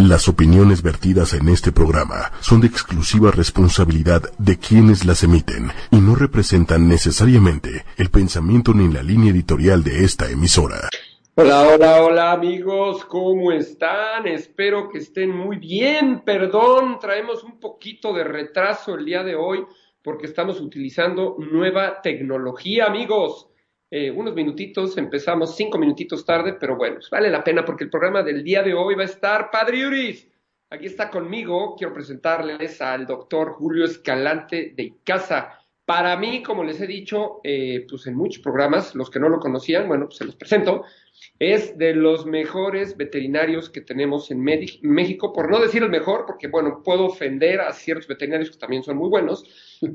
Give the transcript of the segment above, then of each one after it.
Las opiniones vertidas en este programa son de exclusiva responsabilidad de quienes las emiten y no representan necesariamente el pensamiento ni la línea editorial de esta emisora. Hola, hola, hola amigos, ¿cómo están? Espero que estén muy bien. Perdón, traemos un poquito de retraso el día de hoy porque estamos utilizando nueva tecnología, amigos. Eh, unos minutitos, empezamos cinco minutitos tarde, pero bueno, pues vale la pena porque el programa del día de hoy va a estar Padre Uris. Aquí está conmigo, quiero presentarles al doctor Julio Escalante de Casa. Para mí, como les he dicho, eh, pues en muchos programas, los que no lo conocían, bueno, pues se los presento, es de los mejores veterinarios que tenemos en México, por no decir el mejor, porque bueno, puedo ofender a ciertos veterinarios que también son muy buenos,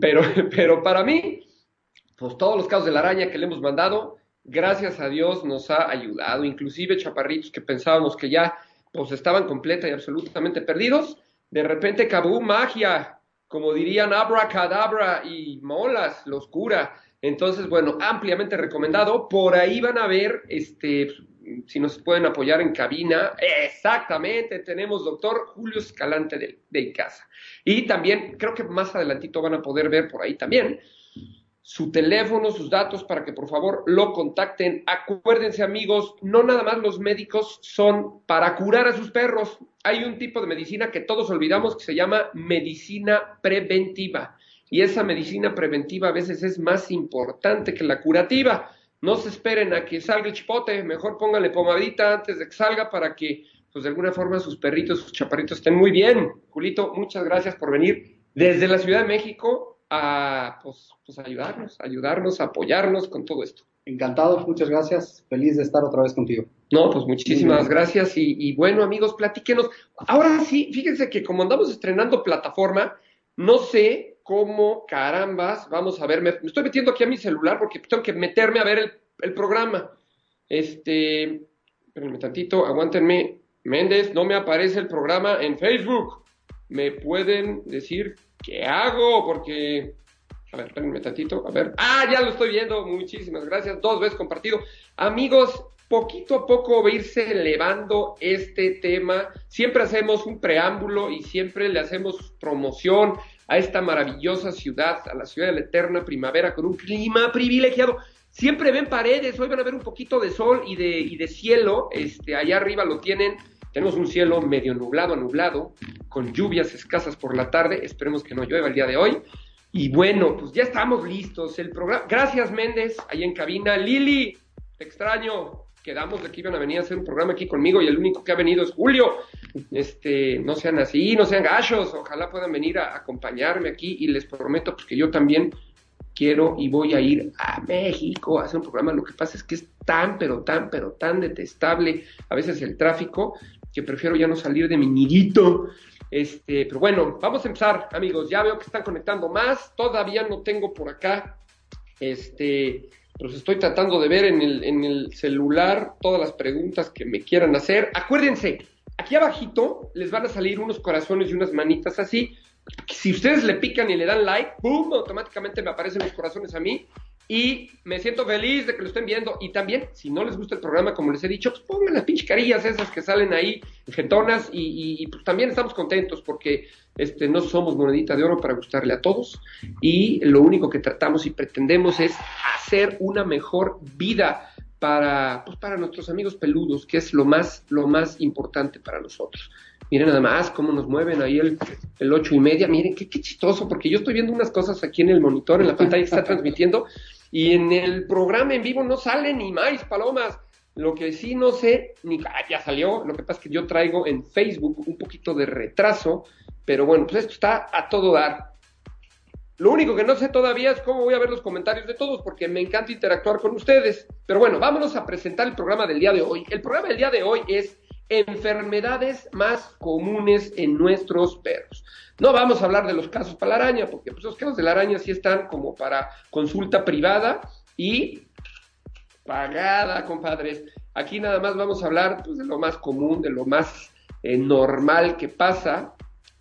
pero, pero para mí pues todos los casos de la araña que le hemos mandado, gracias a Dios nos ha ayudado, inclusive chaparritos que pensábamos que ya pues estaban completa y absolutamente perdidos, de repente cabú magia, como dirían abracadabra y molas, los cura. Entonces, bueno, ampliamente recomendado. Por ahí van a ver, este, si nos pueden apoyar en cabina. Exactamente, tenemos doctor Julio Escalante de, de casa. Y también, creo que más adelantito van a poder ver por ahí también su teléfono, sus datos para que por favor lo contacten. Acuérdense amigos, no nada más los médicos son para curar a sus perros. Hay un tipo de medicina que todos olvidamos que se llama medicina preventiva. Y esa medicina preventiva a veces es más importante que la curativa. No se esperen a que salga el chipote, mejor pónganle pomadita antes de que salga para que, pues de alguna forma, sus perritos, sus chaparritos estén muy bien. Julito, muchas gracias por venir desde la Ciudad de México a pues, pues, ayudarnos, ayudarnos, apoyarnos con todo esto. Encantado, muchas gracias. Feliz de estar otra vez contigo. No, pues muchísimas gracias. Y, bueno, amigos, platíquenos. Ahora sí, fíjense que como andamos estrenando plataforma, no sé cómo carambas vamos a ver. Me, estoy metiendo aquí a mi celular porque tengo que meterme a ver el, el programa. Este, espérenme tantito, aguántenme. Méndez, no me aparece el programa en Facebook. ¿Me pueden decir ¿qué hago? Porque, a ver, espérenme tantito, a ver. Ah, ya lo estoy viendo, muchísimas gracias, dos veces compartido. Amigos, poquito a poco va a irse elevando este tema. Siempre hacemos un preámbulo y siempre le hacemos promoción a esta maravillosa ciudad, a la ciudad de la eterna primavera, con un clima privilegiado. Siempre ven paredes, hoy van a ver un poquito de sol y de, y de cielo, este, allá arriba lo tienen tenemos un cielo medio nublado, nublado, con lluvias escasas por la tarde. Esperemos que no llueva el día de hoy. Y bueno, pues ya estamos listos. El programa. Gracias, Méndez, ahí en cabina. Lili, te extraño. Quedamos de que iban a venir a hacer un programa aquí conmigo y el único que ha venido es Julio. Este, no sean así, no sean gachos. Ojalá puedan venir a acompañarme aquí y les prometo pues, que yo también quiero y voy a ir a México a hacer un programa. Lo que pasa es que es tan, pero tan, pero tan detestable a veces el tráfico que prefiero ya no salir de mi nidito. Este, pero bueno, vamos a empezar, amigos. Ya veo que están conectando más. Todavía no tengo por acá. Este, los estoy tratando de ver en el, en el celular todas las preguntas que me quieran hacer. Acuérdense, aquí abajito les van a salir unos corazones y unas manitas así. Si ustedes le pican y le dan like, ¡boom! Automáticamente me aparecen los corazones a mí y me siento feliz de que lo estén viendo. Y también, si no les gusta el programa, como les he dicho, pues pongan las pinches carillas esas que salen ahí, gentonas, y, pues también estamos contentos porque este, no somos monedita de oro para gustarle a todos. Y lo único que tratamos y pretendemos es hacer una mejor vida para, pues, para nuestros amigos peludos, que es lo más, lo más importante para nosotros. Miren nada más cómo nos mueven ahí el, el ocho y media. Miren qué, qué chistoso, porque yo estoy viendo unas cosas aquí en el monitor, en la pantalla que está transmitiendo, y en el programa en vivo no sale ni más palomas. Lo que sí no sé, ni ah, ya salió, lo que pasa es que yo traigo en Facebook un poquito de retraso, pero bueno, pues esto está a todo dar. Lo único que no sé todavía es cómo voy a ver los comentarios de todos, porque me encanta interactuar con ustedes. Pero bueno, vámonos a presentar el programa del día de hoy. El programa del día de hoy es enfermedades más comunes en nuestros perros. No vamos a hablar de los casos para la araña, porque pues, los casos de la araña sí están como para consulta privada y pagada, compadres. Aquí nada más vamos a hablar pues, de lo más común, de lo más eh, normal que pasa.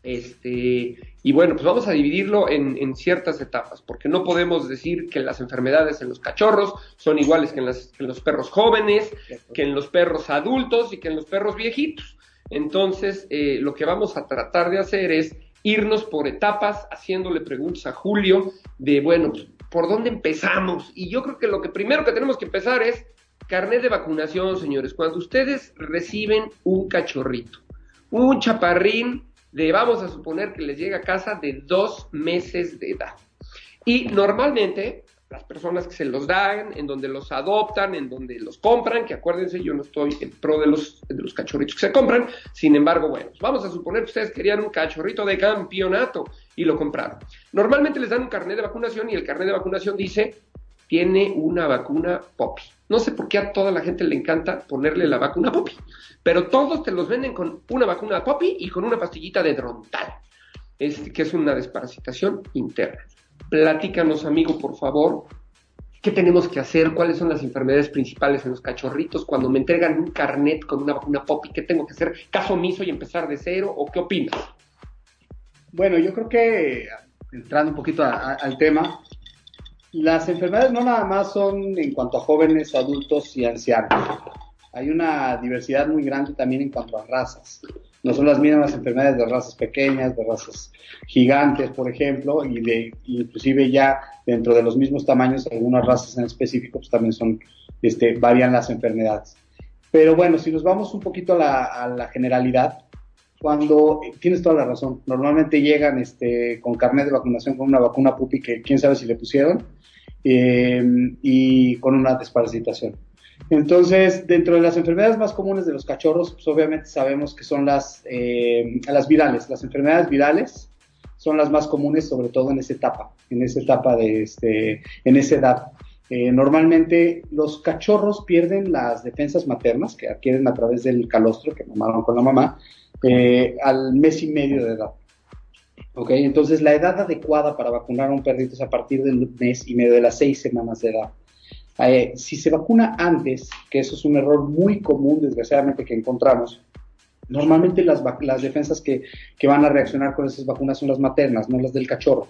Este, y bueno, pues vamos a dividirlo en, ciertas etapas, porque no podemos decir que las enfermedades en los cachorros son iguales que en, los perros jóvenes, que en los perros adultos y que en los perros viejitos. Entonces, eh, lo que vamos a tratar de hacer es irnos por etapas, haciéndole preguntas a Julio de, bueno, pues, ¿por dónde empezamos? Y yo creo que lo que primero que tenemos que empezar es carnet de vacunación, señores. Cuando ustedes reciben un cachorrito, un chaparrín de, vamos a suponer que les llega a casa de dos meses de edad. Y normalmente las personas que se los dan, en donde los adoptan, en donde los compran, que acuérdense, yo no estoy en pro de los, de los cachorritos que se compran, sin embargo, bueno, vamos a suponer que ustedes querían un cachorrito de campeonato y lo compraron. Normalmente les dan un carnet de vacunación y el carnet de vacunación dice, tiene una vacuna Poppy. No sé por qué a toda la gente le encanta ponerle la vacuna Poppy, pero todos te los venden con una vacuna Poppy y con una pastillita de Drontal, este, que es una desparasitación interna. Platícanos, amigo, por favor, qué tenemos que hacer, cuáles son las enfermedades principales en los cachorritos cuando me entregan un carnet con una vacuna Poppy, qué tengo que hacer, caso omiso y empezar de cero, o qué opinas? Bueno, yo creo que entrando un poquito al tema, las enfermedades no nada más son en cuanto a jóvenes, adultos y ancianos. Hay una diversidad muy grande también en cuanto a razas no son las mismas enfermedades de razas pequeñas, de razas gigantes, por ejemplo, y de inclusive ya dentro de los mismos tamaños, algunas razas en específico, pues también son, este, varían las enfermedades. Pero bueno, si nos vamos un poquito a la, generalidad, cuando tienes toda la razón, normalmente llegan este, con carnet de vacunación con una vacuna pupi que quién sabe si le pusieron, eh, y con una desparasitación. Entonces, dentro de las enfermedades más comunes de los cachorros, pues obviamente sabemos que son las, eh, las virales. Las enfermedades virales son las más comunes, sobre todo en esa etapa, en esa etapa de este, en esa edad. Eh, normalmente los cachorros pierden las defensas maternas que adquieren a través del calostro que mamaron con la mamá eh, al mes y medio de edad. ¿Ok? Entonces la edad adecuada para vacunar a un perrito es a partir del mes y medio de las seis semanas de edad. Eh, si se vacuna antes, que eso es un error muy común, desgraciadamente, que encontramos, normalmente las, defensas que, van a reaccionar con esas vacunas son las maternas, no las del cachorro.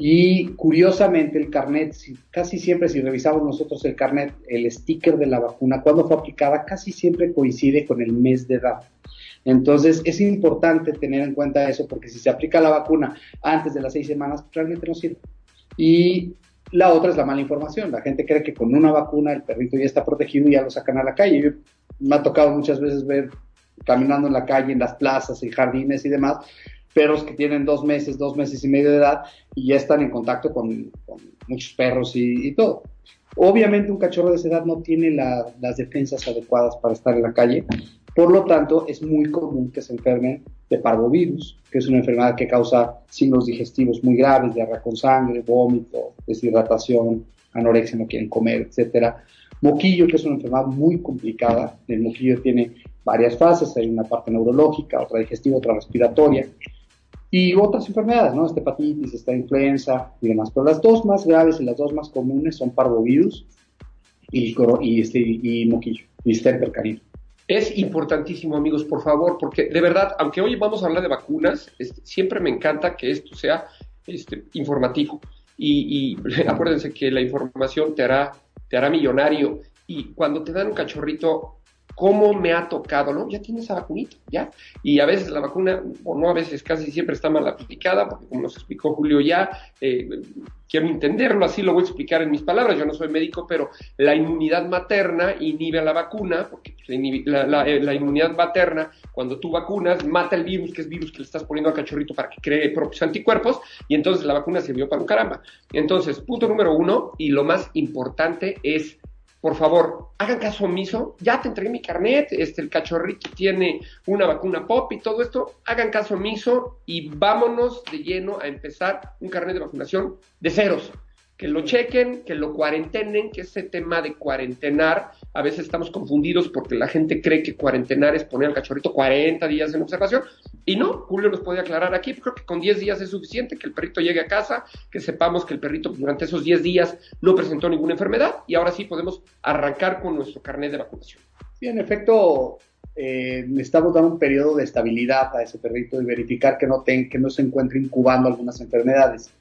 Y curiosamente el carnet, casi siempre si revisamos nosotros el carnet, el sticker de la vacuna, cuando fue aplicada, casi siempre coincide con el mes de edad. Entonces es importante tener en cuenta eso porque si se aplica la vacuna antes de las seis semanas, realmente no sirve. Y la otra es la mala información. La gente cree que con una vacuna el perrito ya está protegido y ya lo sacan a la calle. me ha tocado muchas veces ver caminando en la calle, en las plazas, y jardines y demás, perros que tienen dos meses, dos meses y medio de edad y ya están en contacto con, muchos perros y, todo. Obviamente un cachorro de esa edad no tiene las defensas adecuadas para estar en la calle, por lo tanto es muy común que se enfermen de parvovirus, que es una enfermedad que causa signos digestivos muy graves, diarrea con sangre, vómito, deshidratación, anorexia, no quieren comer, etcétera. Moquillo, que es una enfermedad muy complicada. El moquillo tiene varias fases, hay una parte neurológica, otra digestiva, otra respiratoria. Y otras enfermedades, ¿no? Esta hepatitis, esta influenza y demás. Pero las dos más graves y las dos más comunes son parvovirus y, y, este, y moquillo, y canino. Es importantísimo, amigos, por favor, porque de verdad, aunque hoy vamos a hablar de vacunas, este, siempre me encanta que esto sea este, informativo. Y, y, acuérdense que la información te hará, te hará millonario. Y cuando te dan un cachorrito cómo me ha tocado, ¿no? Ya tienes esa vacunita, ¿ya? Y a veces la vacuna, o no a veces, casi siempre está mal aplicada, porque como nos explicó Julio ya, eh, quiero entenderlo, así lo voy a explicar en mis palabras, yo no soy médico, pero la inmunidad materna inhibe a la vacuna, porque la, eh, la, inmunidad materna, cuando tú vacunas, mata el virus, que es virus que le estás poniendo al cachorrito para que cree propios anticuerpos, y entonces la vacuna sirvió para un caramba. Entonces, punto número uno, y lo más importante es por favor, hagan caso omiso, ya te entregué mi carnet, este, el cachorrito tiene una vacuna pop y todo esto, hagan caso omiso y vámonos de lleno a empezar un carnet de vacunación de ceros que lo chequen, que lo cuarentenen, que ese tema de cuarentenar, a veces estamos confundidos porque la gente cree que cuarentenar es poner al cachorrito 40 días en observación, y no, Julio nos puede aclarar aquí, creo que con 10 días es suficiente que el perrito llegue a casa, que sepamos que el perrito durante esos 10 días no presentó ninguna enfermedad, y ahora sí podemos arrancar con nuestro carnet de vacunación. Sí, en efecto, eh, necesitamos dar un periodo de estabilidad a ese perrito y verificar que no, ten, que no se encuentre incubando algunas enfermedades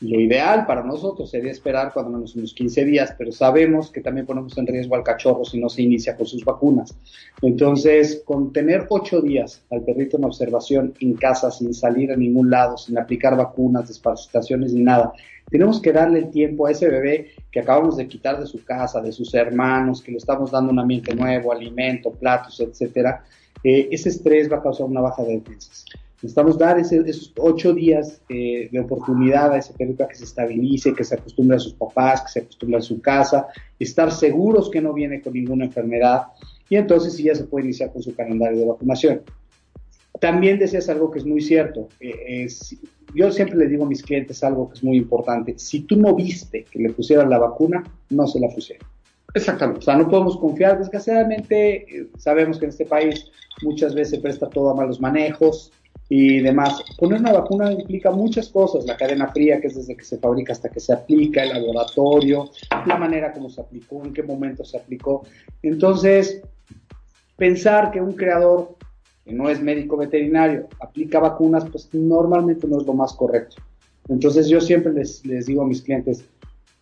Lo ideal para nosotros sería esperar cuando menos unos 15 días, pero sabemos que también ponemos en riesgo al cachorro si no se inicia con sus vacunas. Entonces, con tener 8 días al perrito en observación en casa, sin salir a ningún lado, sin aplicar vacunas, desparasitaciones ni nada, tenemos que darle el tiempo a ese bebé que acabamos de quitar de su casa, de sus hermanos, que le estamos dando un ambiente nuevo, alimento, platos, etcétera. Eh, ese estrés va a causar una baja de defensas. Necesitamos dar esos ocho días eh, de oportunidad a ese perrito a que se estabilice, que se acostumbre a sus papás, que se acostumbre a su casa, estar seguros que no viene con ninguna enfermedad y entonces sí ya se puede iniciar con su calendario de vacunación. También decías algo que es muy cierto. Eh, yo siempre le digo a mis clientes algo que es muy importante. Si tú no viste que le pusieran la vacuna, no se la pusieron. Exactamente. O sea, no podemos confiar. Desgraciadamente, eh, sabemos que en este país muchas veces se presta todo a malos manejos y demás. Poner una vacuna implica muchas cosas, la cadena fría, que es desde que se fabrica hasta que se aplica, el laboratorio, la manera como se aplicó, en qué momento se aplicó. Entonces, pensar que un creador que no es médico veterinario aplica vacunas, pues normalmente no es lo más correcto. Entonces yo siempre les, les digo a mis clientes,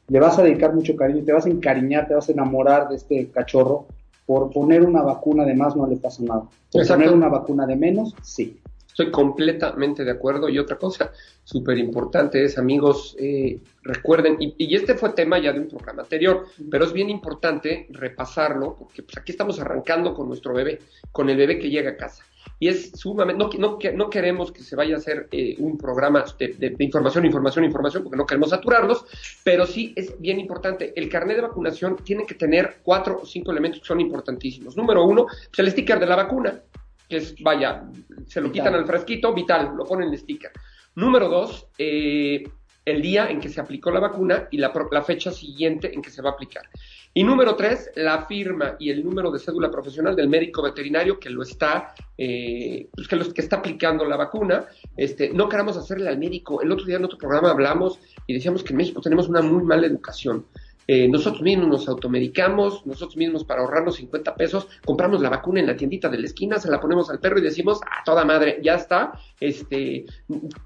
le vas a dedicar mucho cariño, te vas a encariñar, te vas a enamorar de este cachorro, por poner una vacuna de más no le pasa nada. Por poner una vacuna de menos, sí. Estoy completamente de acuerdo. Y otra cosa súper importante es, amigos, eh, recuerden, y, este fue tema ya de un programa anterior, pero es bien importante repasarlo, porque pues, aquí estamos arrancando con nuestro bebé, con el bebé que llega a casa. Y es sumamente, no, no, no queremos que se vaya a hacer eh, un programa de, información, información, información, porque no queremos saturarlos, pero sí es bien importante. El carnet de vacunación tiene que tener cuatro o cinco elementos que son importantísimos. Número uno, pues el sticker de la vacuna que es, vaya, se lo quitan al frasquito, vital, lo ponen en el sticker. Número dos, eh, el día en que se aplicó la vacuna y la, la, fecha siguiente en que se va a aplicar. Y número tres, la firma y el número de cédula profesional del médico veterinario que lo está, eh, pues que, que está aplicando la vacuna. Este, no queramos hacerle al médico. El otro día en otro programa hablamos y decíamos que en México tenemos una muy mala educación. Eh, nosotros mismos nos automedicamos, nosotros mismos para ahorrarnos 50 pesos, compramos la vacuna en la tiendita de la esquina, se la ponemos al perro y decimos, a toda madre, ya está, este,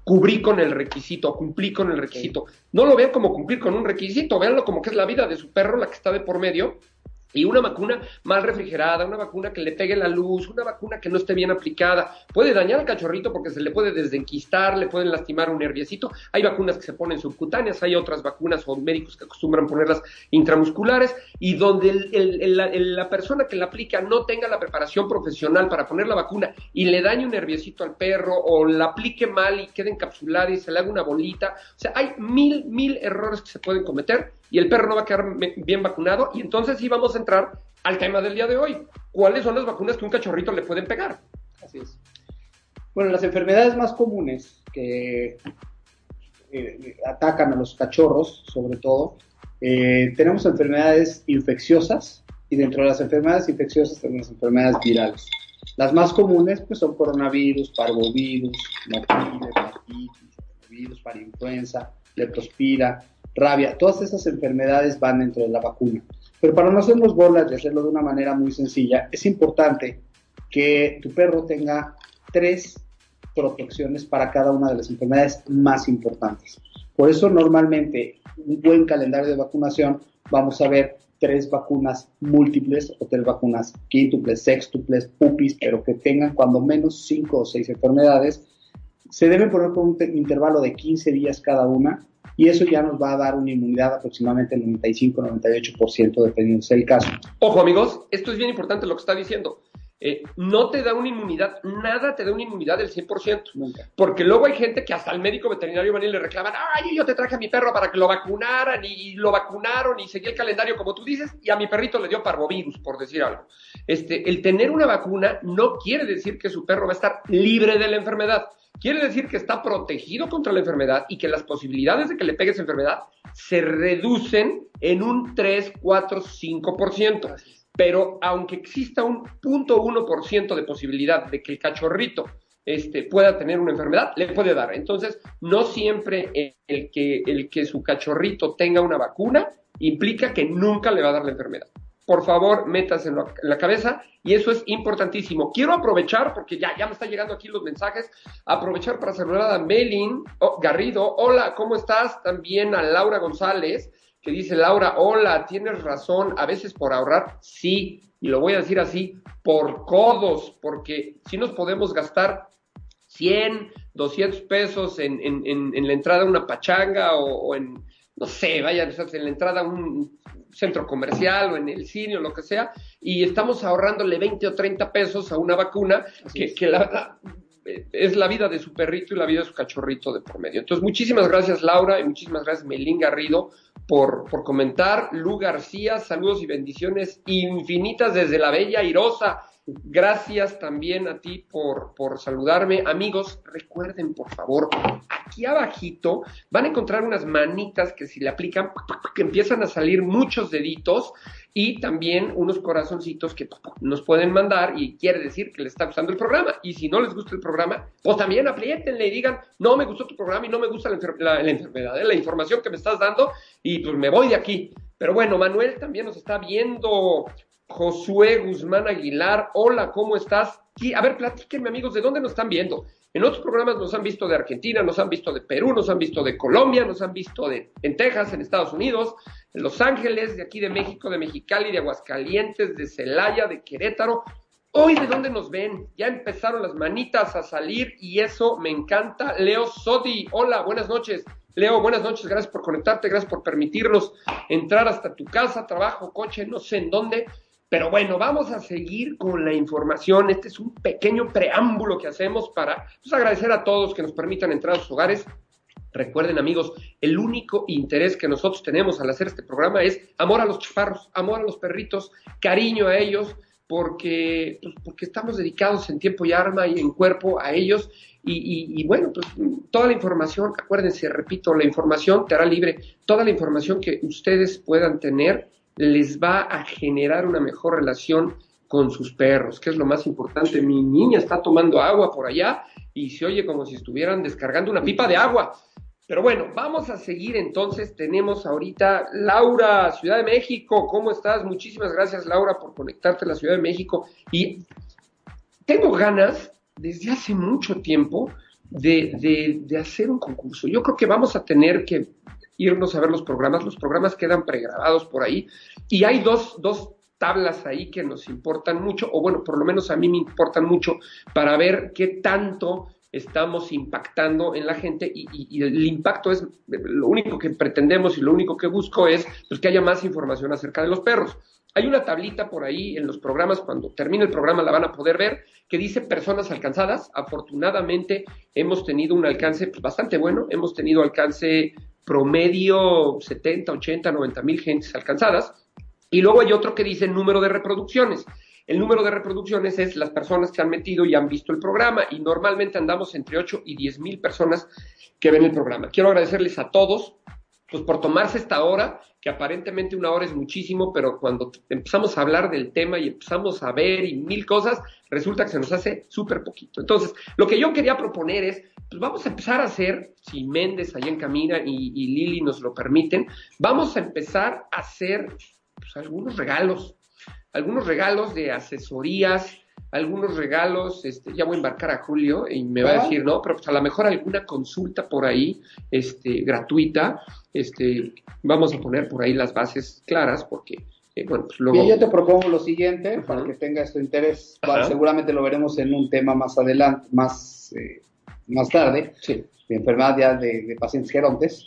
cubrí con el requisito, cumplí con el requisito. No lo vean como cumplir con un requisito, véanlo como que es la vida de su perro la que está de por medio y una vacuna mal refrigerada, una vacuna que le pegue la luz, una vacuna que no esté bien aplicada, puede dañar al cachorrito porque se le puede desenquistar, le pueden lastimar un nerviecito. Hay vacunas que se ponen subcutáneas, hay otras vacunas o médicos que acostumbran ponerlas intramusculares y donde la persona que la aplica no tenga la preparación profesional para poner la vacuna y le dañe un nerviecito al perro o la aplique mal y quede encapsulada y se le haga una bolita. O sea, hay mil, mil errores que se pueden cometer y el perro no va a quedar bien vacunado y entonces sí vamos a entrar al tema del día de hoy. ¿Cuáles son las vacunas que un cachorrito le pueden pegar? Así es. Bueno, las enfermedades más comunes que eh, atacan a los cachorros, sobre todo, eh, tenemos enfermedades infecciosas y dentro de las enfermedades infecciosas tenemos enfermedades virales. Las más comunes pues, son coronavirus, parvovirus, hepatitis, virus, para influenza, leptospira, rabia, todas esas enfermedades van dentro de la vacuna. Pero para no hacernos bolas y hacerlo de una manera muy sencilla, es importante que tu perro tenga tres protecciones para cada una de las enfermedades más importantes. Por eso normalmente un buen calendario de vacunación vamos a ver tres vacunas múltiples o tres vacunas quíntuples, sextuples, pupis, pero que tengan cuando menos cinco o seis enfermedades. Se debe poner con un intervalo de 15 días cada una y eso ya nos va a dar una inmunidad aproximadamente del 95-98% dependiendo del caso. Ojo amigos, esto es bien importante lo que está diciendo. Eh, no te da una inmunidad, nada te da una inmunidad del 100%. Nunca. Porque luego hay gente que hasta el médico veterinario van y le reclaman, ay, yo te traje a mi perro para que lo vacunaran y lo vacunaron y seguí el calendario como tú dices y a mi perrito le dio parvovirus, por decir algo. Este, el tener una vacuna no quiere decir que su perro va a estar libre de la enfermedad. Quiere decir que está protegido contra la enfermedad y que las posibilidades de que le pegue esa enfermedad se reducen en un 3, 4, 5%. Pero aunque exista un 0.1% de posibilidad de que el cachorrito este, pueda tener una enfermedad, le puede dar. Entonces, no siempre el que, el que su cachorrito tenga una vacuna implica que nunca le va a dar la enfermedad. Por favor, metas en, la cabeza y eso es importantísimo. Quiero aprovechar, porque ya, ya me están llegando aquí los mensajes, aprovechar para saludar a Melin oh, Garrido. Hola, ¿cómo estás? También a Laura González, que dice, Laura, hola, tienes razón, a veces por ahorrar, sí, y lo voy a decir así, por codos, porque si nos podemos gastar 100, 200 pesos en, en, en, la entrada a una pachanga o, en, no sé, vaya, en la entrada a un centro comercial o en el cine o lo que sea, y estamos ahorrándole 20 o 30 pesos a una vacuna que, que la, es la vida de su perrito y la vida de su cachorrito de por medio. Entonces, muchísimas gracias Laura y muchísimas gracias Melín Garrido por, por comentar. Lu García, saludos y bendiciones infinitas desde la bella Irosa. Gracias también a ti por, por saludarme. Amigos, recuerden por favor, aquí abajito van a encontrar unas manitas que si le aplican, que empiezan a salir muchos deditos y también unos corazoncitos que nos pueden mandar y quiere decir que les está gustando el programa. Y si no les gusta el programa, pues también aprietenle y digan, no me gustó tu programa y no me gusta la, enfermedad, ¿eh? la información que me estás dando y pues me voy de aquí. Pero bueno, Manuel también nos está viendo. Josué Guzmán Aguilar, hola, ¿cómo estás? a ver, platíquenme amigos, ¿de dónde nos están viendo? En otros programas nos han visto de Argentina, nos han visto de Perú, nos han visto de Colombia, nos han visto de, en Texas, en Estados Unidos, en Los Ángeles, de aquí de México, de Mexicali, de Aguascalientes, de Celaya, de Querétaro. Hoy, ¿de dónde nos ven? Ya empezaron las manitas a salir y eso me encanta. Leo Sodi, hola, buenas noches. Leo, buenas noches, gracias por conectarte, gracias por permitirnos entrar hasta tu casa, trabajo, coche, no sé en dónde. Pero bueno, vamos a seguir con la información. Este es un pequeño preámbulo que hacemos para pues, agradecer a todos que nos permitan entrar a sus hogares. Recuerden amigos, el único interés que nosotros tenemos al hacer este programa es amor a los chaparros, amor a los perritos, cariño a ellos, porque, pues, porque estamos dedicados en tiempo y arma y en cuerpo a ellos. Y, y, bueno, pues toda la información, acuérdense, repito, la información te hará libre. Toda la información que ustedes puedan tener les va a generar una mejor relación con sus perros, que es lo más importante. Mi niña está tomando agua por allá y se oye como si estuvieran descargando una pipa de agua. Pero bueno, vamos a seguir entonces. Tenemos ahorita Laura, Ciudad de México. ¿Cómo estás? Muchísimas gracias, Laura, por conectarte a la Ciudad de México. Y tengo ganas, desde hace mucho tiempo, de, de, de hacer un concurso. Yo creo que vamos a tener que irnos a ver los programas. Los programas quedan pregrabados por ahí y hay dos, dos tablas ahí que nos importan mucho, o bueno, por lo menos a mí me importan mucho para ver qué tanto estamos impactando en la gente y, el impacto es lo único que pretendemos y lo único que busco es pues, que haya más información acerca de los perros. Hay una tablita por ahí en los programas, cuando termine el programa la van a poder ver, que dice personas alcanzadas. Afortunadamente hemos tenido un alcance pues, bastante bueno, hemos tenido alcance promedio 70, 80, 90 mil gentes alcanzadas. Y luego hay otro que dice número de reproducciones. El número de reproducciones es las personas que han metido y han visto el programa y normalmente andamos entre 8 y 10 mil personas que ven el programa. Quiero agradecerles a todos pues por tomarse esta hora, que aparentemente una hora es muchísimo, pero cuando empezamos a hablar del tema y empezamos a ver y mil cosas, resulta que se nos hace súper poquito. Entonces, lo que yo quería proponer es, pues vamos a empezar a hacer, si Méndez allá en Camina y, Lili nos lo permiten, vamos a empezar a hacer pues, algunos regalos, algunos regalos de asesorías, algunos regalos, este, ya voy a embarcar a Julio y me va a decir, no, pero pues a lo mejor alguna consulta por ahí, este, gratuita, este, vamos a poner por ahí las bases claras porque, eh, bueno, pues luego... yo te propongo lo siguiente, para que tenga esto interés, seguramente lo veremos en un tema más adelante, más, eh, más tarde, sí. de enfermedad de, pacientes gerontes,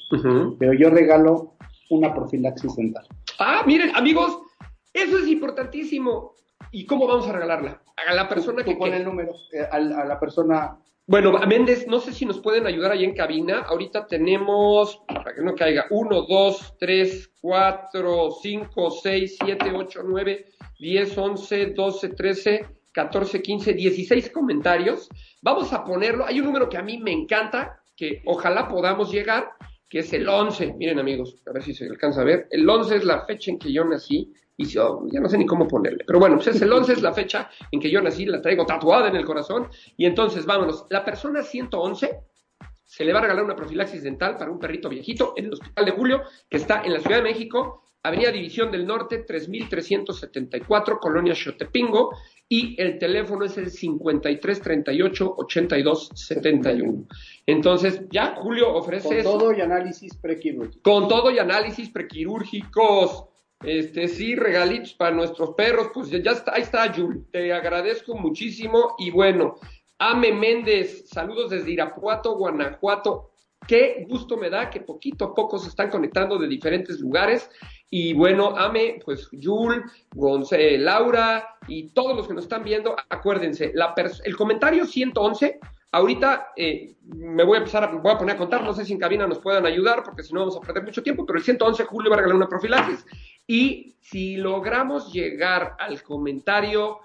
pero yo regalo una profilaxis dental. Ah, miren, amigos, eso es importantísimo. ¿Y cómo vamos a regalarla? A la persona que... pone el número, eh, a, la persona... Bueno, Méndez, no sé si nos pueden ayudar ahí en cabina. Ahorita tenemos, para que no caiga, 1, 2, 3, 4, 5, 6, 7, 8, 9, 10, 11, 12, 13, 14, 15, 16 comentarios. Vamos a ponerlo. Hay un número que a mí me encanta, que ojalá podamos llegar, que es el 11. Miren amigos, a ver si se alcanza a ver. El 11 es la fecha en que yo nací y yo ya no sé ni cómo ponerle. Pero bueno, pues es el 11, es la fecha en que yo nací, la traigo tatuada en el corazón. Y entonces, vámonos, la persona 111 se le va a regalar una profilaxis dental para un perrito viejito en el Hospital de Julio, que está en la Ciudad de México. Avenida División del Norte, 3374, Colonia Xotepingo, y el teléfono es el 53 38 82 71. Entonces, ya Julio ofrece Con eso. todo y análisis prequirúrgico. Con todo y análisis prequirúrgicos. Este, sí, regalitos para nuestros perros. Pues ya, está, ahí está, Jul. Te agradezco muchísimo. Y bueno, Ame Méndez, saludos desde Irapuato, Guanajuato. Qué gusto me da que poquito a poco se están conectando de diferentes lugares. Y bueno, Ame, pues Jul, Gonce, Laura y todos los que nos están viendo, acuérdense, la el comentario 111 Ahorita eh, me voy a empezar, a, voy a poner a contar, no sé si en cabina nos puedan ayudar, porque si no vamos a perder mucho tiempo, pero el 111 Julio va a regalar una profilaxis. Y si logramos llegar al comentario,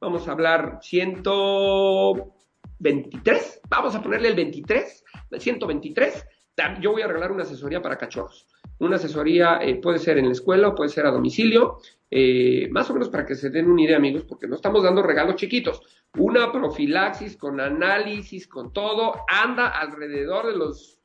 vamos a hablar 123, vamos a ponerle el 23, el 123, tam- yo voy a regalar una asesoría para cachorros. Una asesoría eh, puede ser en la escuela o puede ser a domicilio, eh, más o menos para que se den una idea, amigos, porque no estamos dando regalos chiquitos. Una profilaxis con análisis, con todo, anda alrededor de los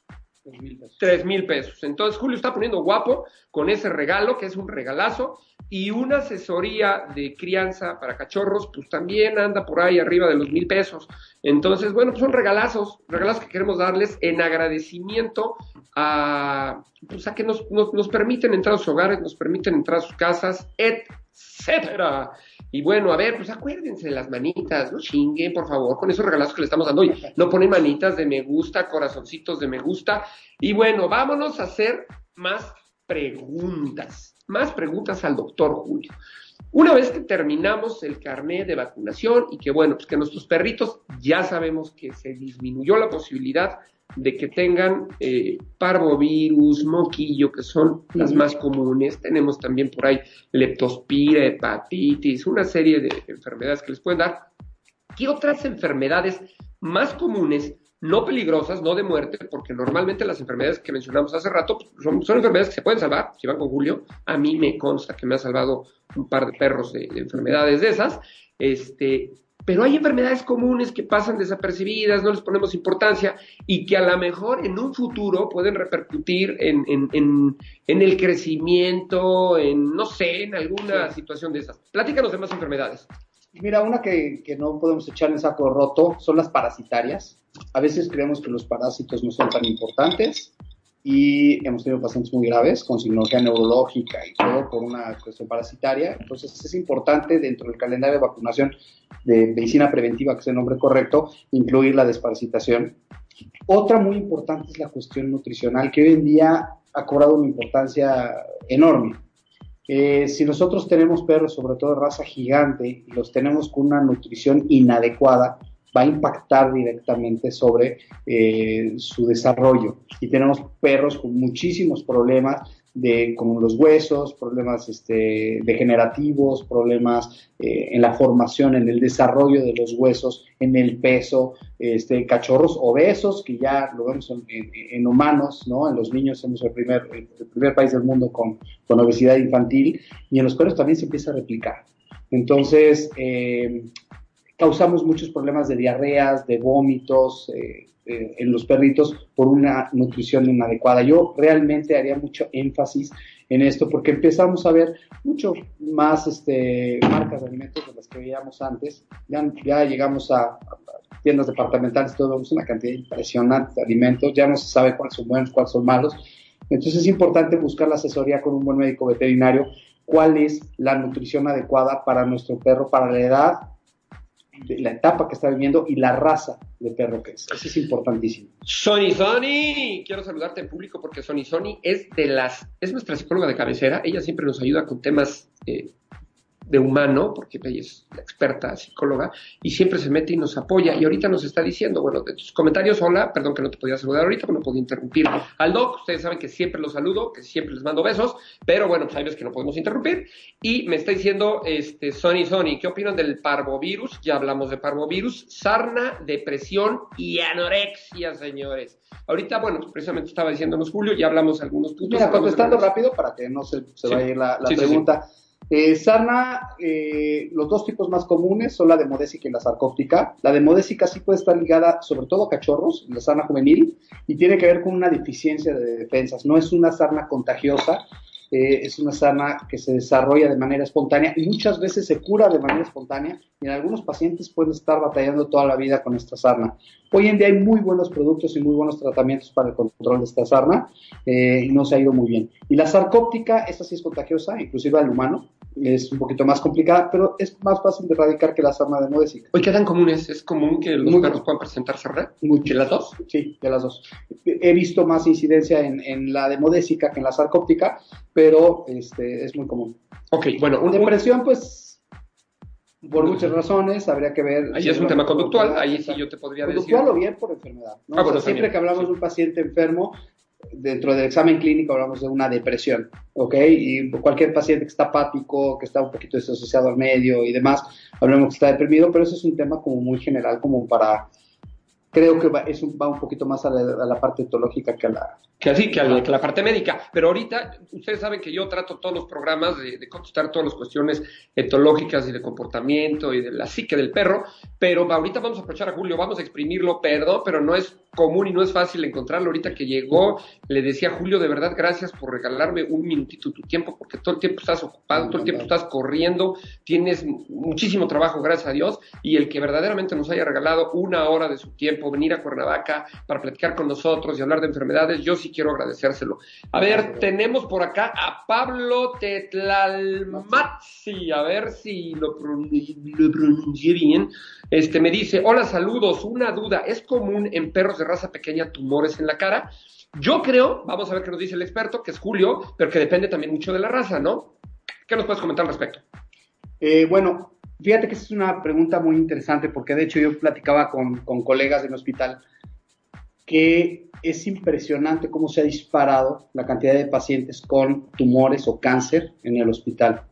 Dos mil pesos. Entonces Julio está poniendo guapo con ese regalo, que es un regalazo, y una asesoría de crianza para cachorros, pues también anda por ahí arriba de los mil pesos. Entonces, bueno, pues son regalazos, regalazos que queremos darles en agradecimiento a, pues a que nos, nos, nos permiten entrar a sus hogares, nos permiten entrar a sus casas, etcétera. Y bueno, a ver, pues acuérdense de las manitas, no chinguen, por favor, con esos regalazos que le estamos dando hoy. No ponen manitas de me gusta, corazoncitos de me gusta. Y bueno, vámonos a hacer más preguntas, más preguntas al doctor Julio. Una vez que terminamos el carnet de vacunación y que bueno, pues que nuestros perritos ya sabemos que se disminuyó la posibilidad de que tengan eh, parvovirus, moquillo, que son las más comunes. Tenemos también por ahí leptospira, hepatitis, una serie de enfermedades que les pueden dar. ¿Qué otras enfermedades más comunes, no peligrosas, no de muerte, porque normalmente las enfermedades que mencionamos hace rato pues, son, son enfermedades que se pueden salvar, si van con Julio, a mí me consta que me ha salvado un par de perros de, de enfermedades de esas, este, pero hay enfermedades comunes que pasan desapercibidas, no les ponemos importancia y que a lo mejor en un futuro pueden repercutir en, en, en, en el crecimiento, en, no sé, en alguna situación de esas. Platícanos de más enfermedades. Mira, una que, que no podemos echar en saco roto son las parasitarias. A veces creemos que los parásitos no son tan importantes y hemos tenido pacientes muy graves con signología neurológica y todo por una cuestión parasitaria. Entonces es importante dentro del calendario de vacunación de medicina preventiva, que es el nombre correcto, incluir la desparasitación. Otra muy importante es la cuestión nutricional, que hoy en día ha cobrado una importancia enorme. Eh, si nosotros tenemos perros, sobre todo de raza gigante, y los tenemos con una nutrición inadecuada, va a impactar directamente sobre eh, su desarrollo. Y tenemos perros con muchísimos problemas de como los huesos, problemas este, degenerativos, problemas eh, en la formación, en el desarrollo de los huesos, en el peso, este, cachorros obesos, que ya lo vemos en, en, en humanos, ¿no? En los niños somos el primer, el primer país del mundo con, con, obesidad infantil, y en los perros también se empieza a replicar. Entonces, eh, causamos muchos problemas de diarreas, de vómitos, eh, eh, en los perritos por una nutrición inadecuada. Yo realmente haría mucho énfasis en esto porque empezamos a ver mucho más este, marcas de alimentos de las que veíamos antes. Ya, llegamos a, a, tiendas departamentales, todo vemos una cantidad impresionante de alimentos, ya no se sabe cuáles son buenos, cuáles son malos. Entonces es importante buscar la asesoría con un buen médico veterinario, cuál es la nutrición adecuada para nuestro perro, para la edad, la etapa que está viviendo y la raza de perro que es. Eso es importantísimo. Sony Sony, quiero saludarte en público porque Sony Sony es de las, es nuestra psicóloga de cabecera. Ella siempre nos ayuda con temas eh, de humano, porque ella es la experta psicóloga, y siempre se mete y nos apoya. Y ahorita nos está diciendo, bueno, de tus comentarios, hola, perdón que no te podía saludar ahorita, pero no podía interrumpir al doc. Ustedes saben que siempre los saludo, que siempre les mando besos, pero bueno, pues hay veces que no podemos interrumpir. Y me está diciendo, este, Sony Sony, ¿qué opinan del parvovirus? Ya hablamos de parvovirus, sarna, depresión y anorexia, señores. Ahorita, bueno, pues precisamente estaba diciéndonos Julio, ya hablamos algunos puntos. Mira, contestando rápido para que no se, se sí. vaya a ir la, la sí, pregunta. Sí, eh, sarna, eh, los dos tipos más comunes son la demodésica y la sarcóptica. La demodésica sí puede estar ligada sobre todo a cachorros, la sarna juvenil, y tiene que ver con una deficiencia de defensas. No es una sarna contagiosa, eh, es una sarna que se desarrolla de manera espontánea y muchas veces se cura de manera espontánea y en algunos pacientes pueden estar batallando toda la vida con esta sarna. Hoy en día hay muy buenos productos y muy buenos tratamientos para el control de esta sarna eh, y no se ha ido muy bien. Y la sarcóptica, esta sí es contagiosa, inclusive al humano, es un poquito más complicada, pero es más fácil de erradicar que la sarna de modésica. Oye, ¿qué tan comunes? ¿Es común que los perros puedan presentar sarna? ¿De las dos? Sí, de las dos. He visto más incidencia en, en la de modésica que en la sarcóptica, pero este, es muy común. Ok, bueno. Depresión, pues, por muchas razones, habría que ver. Ahí es un tema conductual, ahí sí yo te podría decir. Conductual o bien por enfermedad. Ah, siempre que hablamos de un paciente enfermo, dentro del examen clínico hablamos de una depresión, ¿ok? Y cualquier paciente que está apático, que está un poquito desasociado al medio y demás, hablamos que está deprimido, pero eso es un tema como muy general, como para creo que va, es va un poquito más a la, parte etológica que a la... Que así, que la, parte médica. Pero ahorita, ustedes saben que yo trato todos los programas de, contestar todas las cuestiones etológicas y de comportamiento y de la psique del perro, pero ahorita vamos a aprovechar a Julio, vamos a exprimirlo, perdón, pero no es común y no es fácil encontrarlo. Ahorita que llegó, le decía Julio, de verdad, gracias por regalarme un minutito tu tiempo, porque todo el tiempo estás ocupado, todo el tiempo estás corriendo, tienes muchísimo trabajo, gracias a Dios, y el que verdaderamente nos haya regalado una hora de su tiempo, venir a Cuernavaca para platicar con nosotros y hablar de enfermedades, yo sí quiero agradecérselo. A ver, tenemos por acá a Pablo Tetlalmatzi, a ver si lo, pronuncié bien. Este me dice, hola, saludos, una duda, ¿es común en perros de raza pequeña tumores en la cara? Yo creo, vamos a ver qué nos dice el experto, que es Julio, pero que depende también mucho de la raza, ¿no? ¿Qué nos puedes comentar al respecto? Eh, bueno, Fíjate que es una pregunta muy interesante porque de hecho yo platicaba con, con colegas del hospital que es impresionante cómo se ha disparado la cantidad de pacientes con tumores o cáncer en el hospital.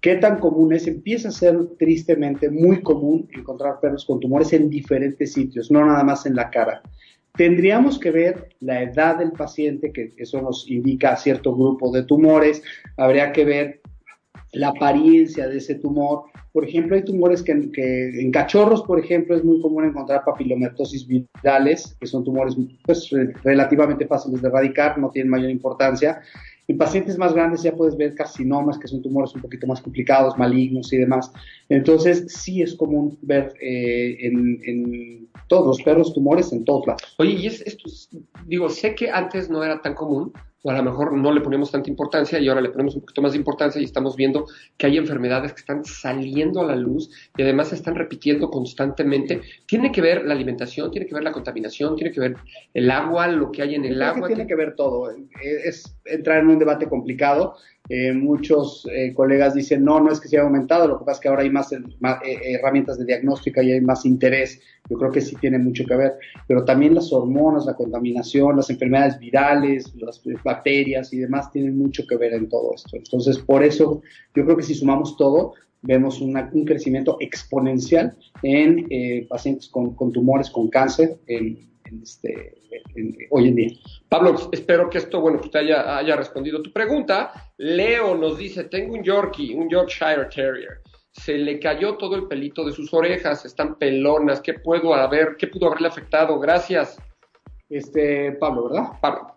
¿Qué tan común es? Empieza a ser tristemente muy común encontrar perros con tumores en diferentes sitios, no nada más en la cara. Tendríamos que ver la edad del paciente, que eso nos indica cierto grupo de tumores. Habría que ver la apariencia de ese tumor. Por ejemplo, hay tumores que, en cachorros, por ejemplo, es muy común encontrar papilomatosis virales, que son tumores pues, relativamente fáciles de erradicar, no tienen mayor importancia. En pacientes más grandes ya puedes ver carcinomas, que son tumores un poquito más complicados, malignos y demás. Entonces, sí es común ver eh, en, todos los perros tumores en todos lados. Oye, y esto, digo, sé que antes no era tan común, a lo mejor no le ponemos tanta importancia y ahora le ponemos un poquito más de importancia y estamos viendo que hay enfermedades que están saliendo a la luz y además se están repitiendo constantemente. Tiene que ver la alimentación, tiene que ver la contaminación, tiene que ver el agua, lo que hay en el agua. tiene que ver todo. Es entrar en un debate complicado. Eh, muchos eh, colegas dicen, no, no es que se haya aumentado, lo que pasa es que ahora hay más, eh, herramientas de diagnóstica y hay más interés. Yo creo que sí tiene mucho que ver, pero también las hormonas, la contaminación, las enfermedades virales, las bacterias y demás tienen mucho que ver en todo esto. Entonces, por eso yo creo que si sumamos todo, vemos un crecimiento exponencial en pacientes con, tumores, con cáncer, este, hoy en día. Pablo, espero que esto, bueno, que te haya, haya respondido tu pregunta. Leo nos dice, tengo un Yorkie, un Yorkshire Terrier. Se le cayó todo el pelito de sus orejas, están pelonas. ¿Qué puedo haber, qué pudo haberle afectado? Gracias. Este, Pablo, ¿verdad? Pablo.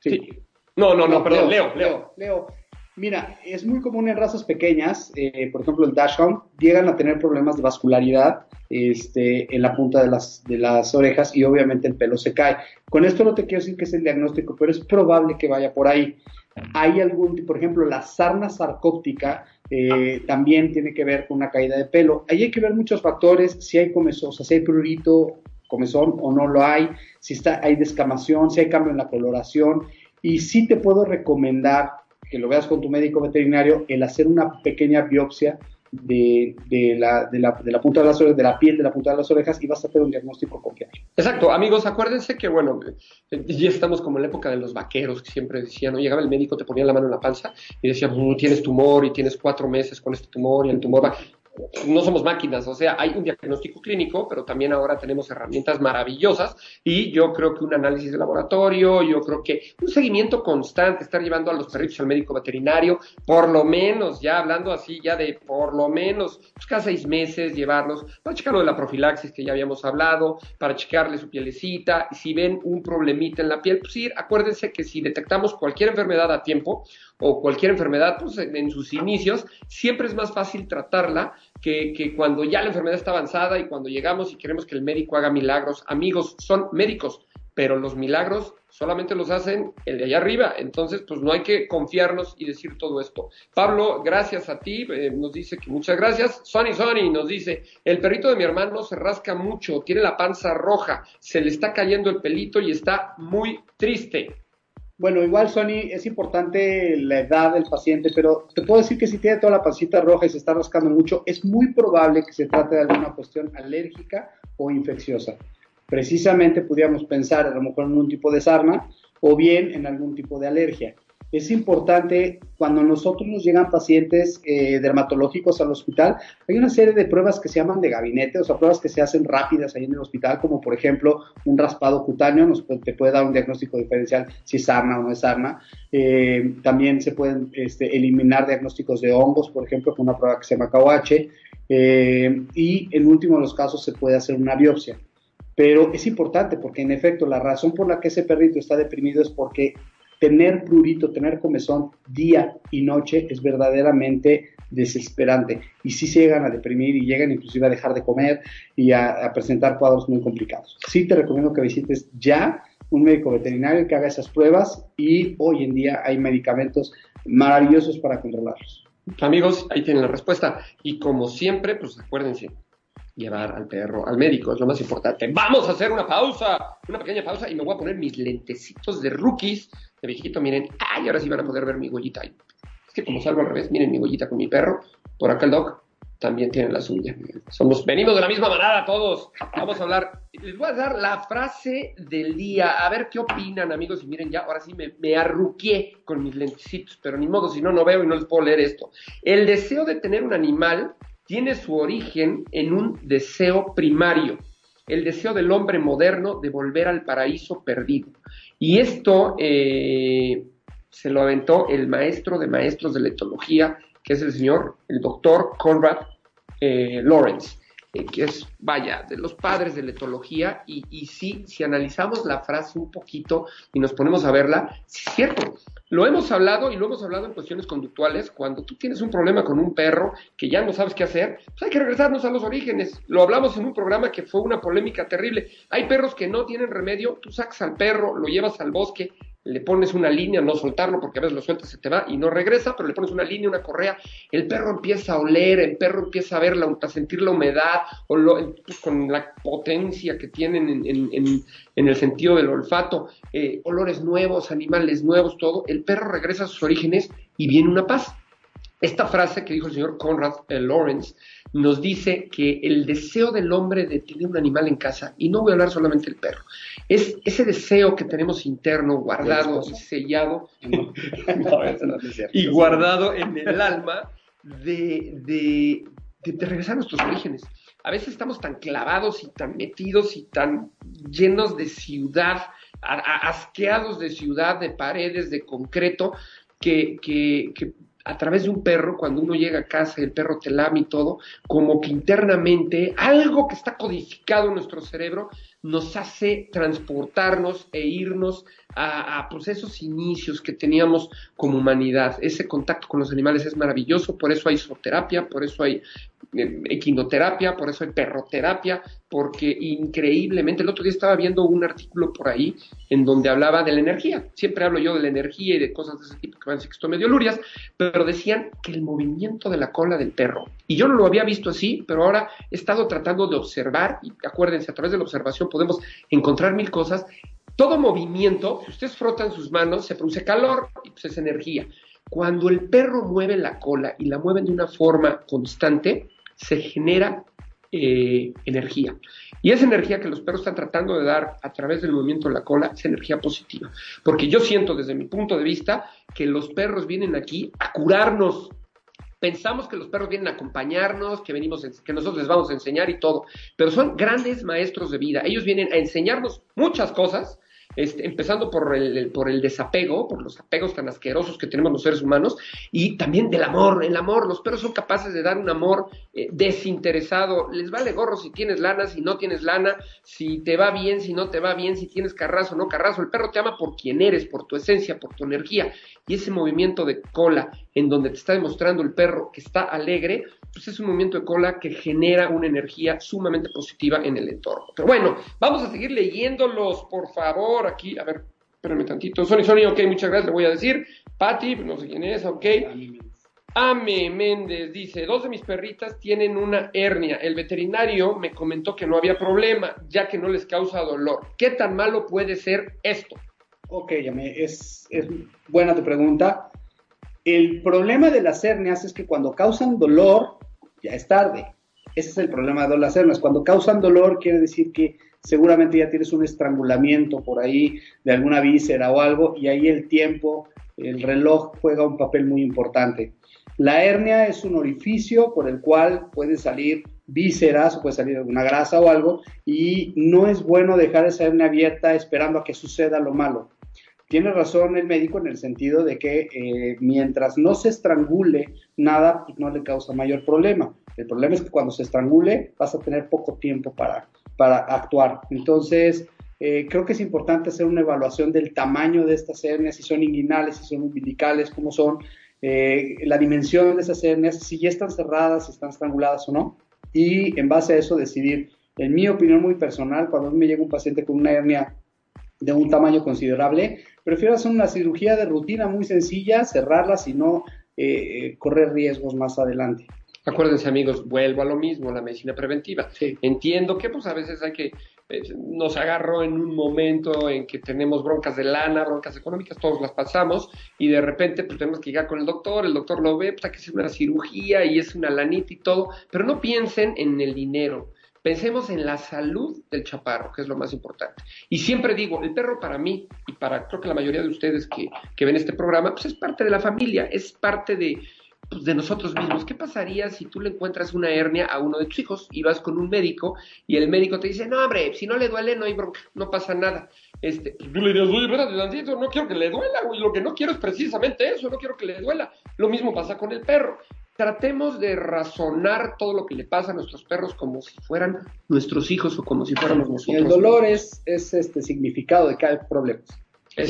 Sí. No, no, no, perdón, Leo, Leo. Leo. Mira, es muy común en razas pequeñas, eh, por ejemplo el Dachshund, llegan a tener problemas de vascularidad este, en la punta de las, orejas y obviamente el pelo se cae. Con esto no te quiero decir que es el diagnóstico, pero es probable que vaya por ahí. Hay algún, por ejemplo, la sarna sarcóptica eh, también tiene que ver con una caída de pelo. Ahí hay que ver muchos factores, si hay comezón, si hay prurito, comezón o no lo hay, si está, hay descamación, si hay cambio en la coloración. Y sí te puedo recomendar que lo veas con tu médico veterinario, el hacer una pequeña biopsia de, la, de, la, de la punta de las orejas, de la piel de la punta de las orejas y vas a hacer un diagnóstico confiable. Exacto, amigos, acuérdense que, bueno, ya estamos como en la época de los vaqueros que siempre decían, ¿no? Llegaba el médico, te ponía la mano en la panza y decía, mm, tienes tumor y tienes cuatro meses con este tumor y el tumor va no somos máquinas, o sea, hay un diagnóstico clínico, pero también ahora tenemos herramientas maravillosas y yo creo que un análisis de laboratorio, yo creo que un seguimiento constante, estar llevando a los perritos al médico veterinario, por lo menos, ya hablando así, ya de por lo menos, pues cada seis meses llevarlos para checar lo de la profilaxis que ya habíamos hablado, para checarle su pielecita, si ven un problemita en la piel, pues ir, acuérdense que si detectamos cualquier enfermedad a tiempo o cualquier enfermedad, pues en sus inicios, siempre es más fácil tratarla que, cuando ya la enfermedad está avanzada y cuando llegamos y queremos que el médico haga milagros. Amigos, son médicos, pero los milagros solamente los hacen el de allá arriba. Entonces, pues no hay que confiarnos y decir todo esto. Pablo, gracias a ti, eh, nos dice que muchas gracias. Sonny Sonny nos dice, el perrito de mi hermano se rasca mucho, tiene la panza roja, se le está cayendo el pelito y está muy triste. Bueno, igual, Sony, es importante la edad del paciente, pero te puedo decir que si tiene toda la pancita roja y se está rascando mucho, es muy probable que se trate de alguna cuestión alérgica o infecciosa. Precisamente pudiéramos pensar a lo mejor en un tipo de sarna o bien en algún tipo de alergia es importante cuando nosotros nos llegan pacientes eh, dermatológicos al hospital, hay una serie de pruebas que se llaman de gabinete, o sea, pruebas que se hacen rápidas ahí en el hospital, como por ejemplo un raspado cutáneo, nos te puede dar un diagnóstico diferencial si es sarna o no es sarna. Eh, también se pueden este, eliminar diagnósticos de hongos, por ejemplo, con una prueba que se llama KOH. Eh, y en último de los casos se puede hacer una biopsia. Pero es importante porque en efecto la razón por la que ese perrito está deprimido es porque tener prurito, tener comezón día y noche es verdaderamente desesperante. Y sí se llegan a deprimir y llegan inclusive a dejar de comer y a, presentar cuadros muy complicados. Sí te recomiendo que visites ya un médico veterinario que haga esas pruebas y hoy en día hay medicamentos maravillosos para controlarlos. Amigos, ahí tienen la respuesta. Y como siempre, pues acuérdense, llevar al perro al médico, es lo más importante. Vamos a hacer una pausa, una pequeña pausa y me voy a poner mis lentecitos de rookies de viejito, miren, ay, ahora sí van a poder ver mi huellita. Es que como salgo al revés, miren mi huellita con mi perro, por acá el dog también tiene la suya. Somos, venimos de la misma manada todos. Vamos a hablar, les voy a dar la frase del día, a ver qué opinan amigos, y miren ya, ahora sí me, me arruqué con mis lentecitos, pero ni modo, si no, no veo y no les puedo leer esto. El deseo de tener un animal tiene su origen en un deseo primario, el deseo del hombre moderno de volver al paraíso perdido. Y esto eh, se lo aventó el maestro de maestros de la etología, que es el señor, el doctor Conrad eh, Lawrence, eh, que es, vaya, de los padres de la etología. Y, y sí, si analizamos la frase un poquito y nos ponemos a verla, sí es cierto. Lo hemos hablado y lo hemos hablado en cuestiones conductuales. Cuando tú tienes un problema con un perro que ya no sabes qué hacer, pues hay que regresarnos a los orígenes. Lo hablamos en un programa que fue una polémica terrible. Hay perros que no tienen remedio, tú sacas al perro, lo llevas al bosque, le pones una línea, no soltarlo porque a veces lo sueltas, se te va y no regresa, pero le pones una línea, una correa, el perro empieza a oler, el perro empieza a ver, a sentir la humedad, o pues, con la potencia que tienen en, el sentido del olfato, eh, olores nuevos, animales nuevos, todo, el perro regresa a sus orígenes y viene una paz. Esta frase que dijo el señor Conrad eh, Lawrence nos dice que el deseo del hombre de tener un animal en casa, y no voy a hablar solamente del perro, es ese deseo que tenemos interno, guardado y sellado, y guardado en el alma de, de, de, regresar a nuestros orígenes. A veces estamos tan clavados y tan metidos y tan llenos de ciudad, asqueados de ciudad, de paredes, de concreto, que, que, que a través de un perro, cuando uno llega a casa el perro te lame y todo, como que internamente algo que está codificado en nuestro cerebro nos hace transportarnos e irnos a, a esos inicios que teníamos como humanidad. Ese contacto con los animales es maravilloso, por eso hay zooterapia, por eso hay equinoterapia, por eso hay perroterapia, porque increíblemente, el otro día estaba viendo un artículo por ahí en donde hablaba de la energía. Siempre hablo yo de la energía y de cosas de ese tipo que van sexto medio lurias, pero decían que el movimiento de la cola del perro, y yo no lo había visto así, pero ahora he estado tratando de observar, y acuérdense, a través de la observación podemos encontrar mil cosas. Todo movimiento, si ustedes frotan sus manos, se produce calor y pues es energía. Cuando el perro mueve la cola y la mueven de una forma constante, se genera eh, energía. Y esa energía que los perros están tratando de dar a través del movimiento de la cola es energía positiva. Porque yo siento desde mi punto de vista que los perros vienen aquí a curarnos, pensamos que los perros vienen a acompañarnos, que venimos, que nosotros les vamos a enseñar y todo, pero son grandes maestros de vida. Ellos vienen a enseñarnos muchas cosas este, empezando por el, por el desapego, por los apegos tan asquerosos que tenemos los seres humanos, y también del amor, el amor, los perros son capaces de dar un amor eh, desinteresado, les vale gorro si tienes lana, si no tienes lana, si te va bien, si no te va bien, si tienes carrazo no carrazo, el perro te ama por quien eres, por tu esencia, por tu energía, y ese movimiento de cola en donde te está demostrando el perro que está alegre, pues es un movimiento de cola que genera una energía sumamente positiva en el entorno. Pero bueno, vamos a seguir leyéndolos, por favor, aquí, a ver, espérame tantito. Sony, Sony, ok, muchas gracias, le voy a decir. Patti, no sé quién es, ok. Ame Méndez dice, dos de mis perritas tienen una hernia. El veterinario me comentó que no había problema, ya que no les causa dolor. ¿Qué tan malo puede ser esto? Ok, Ame, es, es buena tu pregunta. El problema de las hernias es que cuando causan dolor, ya es tarde. Ese es el problema de las hernias. Cuando causan dolor, quiere decir que seguramente ya tienes un estrangulamiento por ahí de alguna víscera o algo, y ahí el tiempo, el reloj juega un papel muy importante. La hernia es un orificio por el cual puede salir vísceras, puede salir alguna grasa o algo, y no es bueno dejar esa hernia abierta esperando a que suceda lo malo. Tiene razón el médico en el sentido de que eh, mientras no se estrangule nada, pues no le causa mayor problema. El problema es que cuando se estrangule vas a tener poco tiempo para, para actuar. Entonces, eh, creo que es importante hacer una evaluación del tamaño de estas hernias, si son inguinales, si son umbilicales, cómo son, eh, la dimensión de esas hernias, si ya están cerradas, si están estranguladas o no. Y en base a eso decidir, en mi opinión muy personal, cuando me llega un paciente con una hernia de un tamaño considerable, prefiero hacer una cirugía de rutina muy sencilla, cerrarlas y no eh, correr riesgos más adelante. Acuérdense amigos, vuelvo a lo mismo, la medicina preventiva. Entiendo que pues a veces hay que, eh, nos agarró en un momento en que tenemos broncas de lana, broncas económicas, todos las pasamos y de repente pues tenemos que llegar con el doctor, el doctor lo ve, pues hay que hacer una cirugía y es una lanita y todo, pero no piensen en el dinero, Pensemos en la salud del chaparro, que es lo más importante. Y siempre digo, el perro para mí y para creo que la mayoría de ustedes que, ven este programa, pues es parte de la familia, es parte de, pues, de nosotros mismos. ¿Qué pasaría si tú le encuentras una hernia a uno de tus hijos y vas con un médico y el médico te dice, no, hombre, si no le duele, no hay bronca, no pasa nada? Este, pues, tú le dirías, oye, espérate no quiero que le duela, güey, lo que no quiero es precisamente eso, no quiero que le duela. Lo mismo pasa con el perro tratemos de razonar todo lo que le pasa a nuestros perros como si fueran nuestros hijos o como si fuéramos nosotros. Y el dolor es, es este significado de cada problema.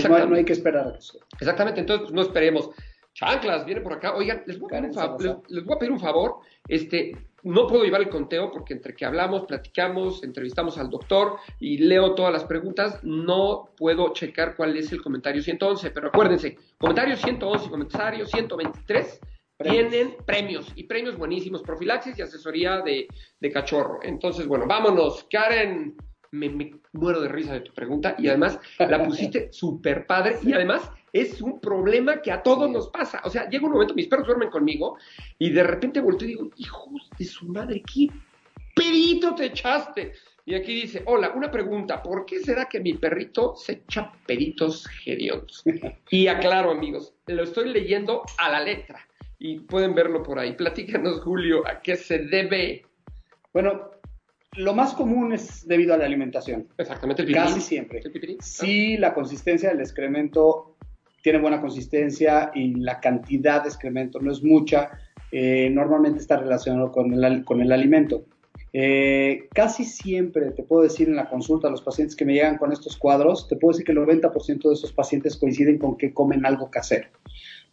No, no, hay que esperar a eso. Exactamente, entonces no esperemos. Chanclas, viene por acá. Oigan, les voy, a pedir un favor, les, voy a pedir un favor. Este, no puedo llevar el conteo porque entre que hablamos, platicamos, entrevistamos al doctor y leo todas las preguntas, no puedo checar cuál es el comentario 111. Pero acuérdense, comentario 111 y comentario 123 tienen premios y premios buenísimos, profilaxis y asesoría de, cachorro. Entonces, bueno, vámonos. Karen, me, muero de risa de tu pregunta y además la pusiste súper padre y además es un problema que a todos nos pasa. O sea, llega un momento, mis perros duermen conmigo y de repente volteo y digo, hijos de su madre, ¿qué pedito te echaste? Y aquí dice, hola, una pregunta, ¿por qué será que mi perrito se echa peditos hediondos? Y aclaro, amigos, lo estoy leyendo a la letra y pueden verlo por ahí. Platícanos, Julio, ¿a qué se debe? Bueno, lo más común es debido a la alimentación. Exactamente, el Casi siempre. Si la consistencia del excremento tiene buena consistencia y la cantidad de excremento no es mucha, eh, normalmente está relacionado con el, con el alimento. Eh, casi siempre, te puedo decir en la consulta a los pacientes que me llegan con estos cuadros, te puedo decir que el 90% de esos pacientes coinciden con que comen algo casero.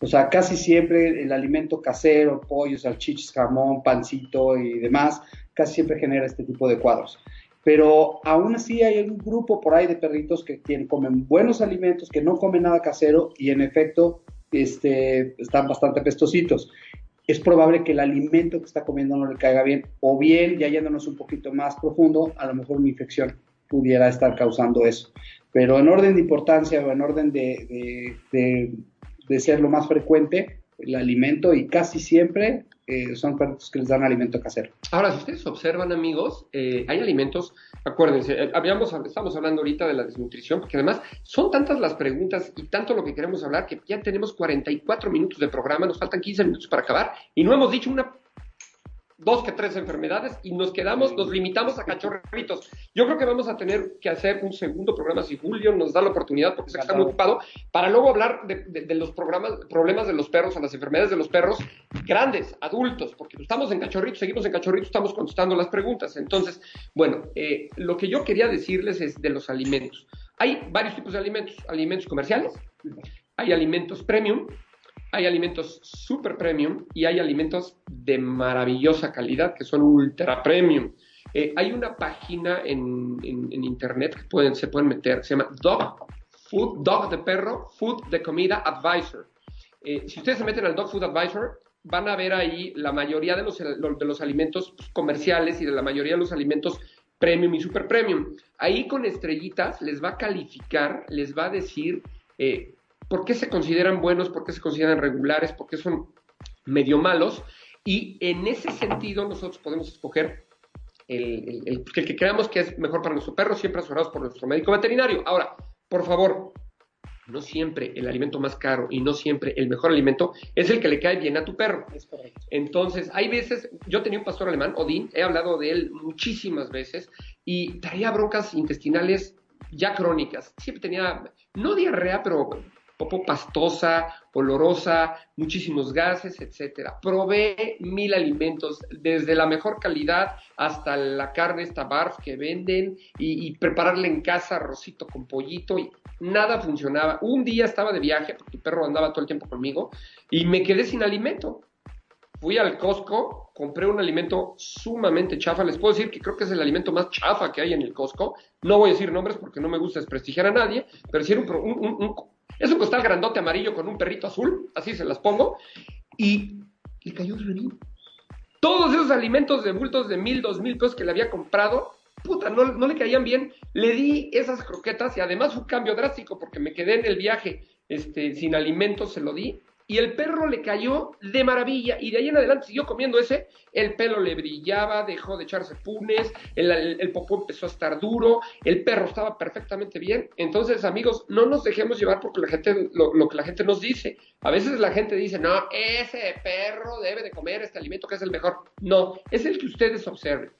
O sea, casi siempre el alimento casero, pollo, salchichas, jamón, pancito y demás, casi siempre genera este tipo de cuadros. Pero aún así hay un grupo por ahí de perritos que tienen, comen buenos alimentos, que no comen nada casero y en efecto este, están bastante pestositos. Es probable que el alimento que está comiendo no le caiga bien, o bien, ya yéndonos un poquito más profundo, a lo mejor una infección pudiera estar causando eso. Pero en orden de importancia o en orden de, de ser lo más frecuente, el alimento y casi siempre eh, son perritos que les dan alimento casero. Ahora, si ustedes observan, amigos, eh, hay alimentos, acuérdense, eh, habíamos, estamos hablando ahorita de la desnutrición, porque además son tantas las preguntas y tanto lo que queremos hablar que ya tenemos 44 minutos de programa, nos faltan 15 minutos para acabar y no hemos dicho una dos que tres enfermedades y nos quedamos, nos limitamos a cachorritos. Yo creo que vamos a tener que hacer un segundo programa si Julio nos da la oportunidad, porque sé que está muy ocupado, para luego hablar de, los programas, problemas de los perros, a las enfermedades de los perros grandes, adultos, porque estamos en cachorritos, seguimos en cachorritos, estamos contestando las preguntas. Entonces, bueno, eh, lo que yo quería decirles es de los alimentos. Hay varios tipos de alimentos, alimentos comerciales, hay alimentos premium, hay alimentos super premium y hay alimentos de maravillosa calidad que son ultra premium. Eh, hay una página en, internet que se pueden meter, se llama Dog Food, Dog de perro, Food de comida Advisor. Eh, si ustedes se meten al Dog Food Advisor, van a ver ahí la mayoría de los, de los alimentos comerciales y de la mayoría de los alimentos premium y super premium. Ahí con estrellitas les va a calificar, les va a decir eh, por qué se consideran buenos, por qué se consideran regulares, por qué son medio malos. Y en ese sentido nosotros podemos escoger el, que creamos que es mejor para nuestro perro, siempre asesorados por nuestro médico veterinario. Ahora, por favor, no siempre el alimento más caro y no siempre el mejor alimento es el que le cae bien a tu perro. Es correcto. Entonces, hay veces, yo tenía un pastor alemán, Odín, he hablado de él muchísimas veces y traía broncas intestinales ya crónicas. Siempre tenía, no diarrea, pero popo pastosa, olorosa, muchísimos gases, etcétera. Probé mil alimentos, desde la mejor calidad hasta la carne esta barf que venden y, prepararle en casa arrocito con pollito y nada funcionaba. Un día estaba de viaje porque el perro andaba todo el tiempo conmigo y me quedé sin alimento. Fui al Costco, compré un alimento sumamente chafa. Les puedo decir que creo que es el alimento más chafa que hay en el Costco. No voy a decir nombres porque no me gusta desprestigiar a nadie, pero si era un es un costal grandote amarillo con un perrito azul, así se las pongo, y le cayó renín. Todos esos alimentos de bultos de mil, dos mil pesos que le había comprado, puta, no, no le caían bien. Le di esas croquetas y además un cambio drástico porque me quedé en el viaje este, sin alimentos, se lo di y el perro le cayó de maravilla y de ahí en adelante siguió comiendo ese, el pelo le brillaba, dejó de echarse punes, el, el, popó empezó a estar duro, el perro estaba perfectamente bien. Entonces, amigos, no nos dejemos llevar porque la gente, lo, lo que la gente nos dice. A veces la gente dice, no, ese perro debe de comer este alimento que es el mejor. No, es el que ustedes observen.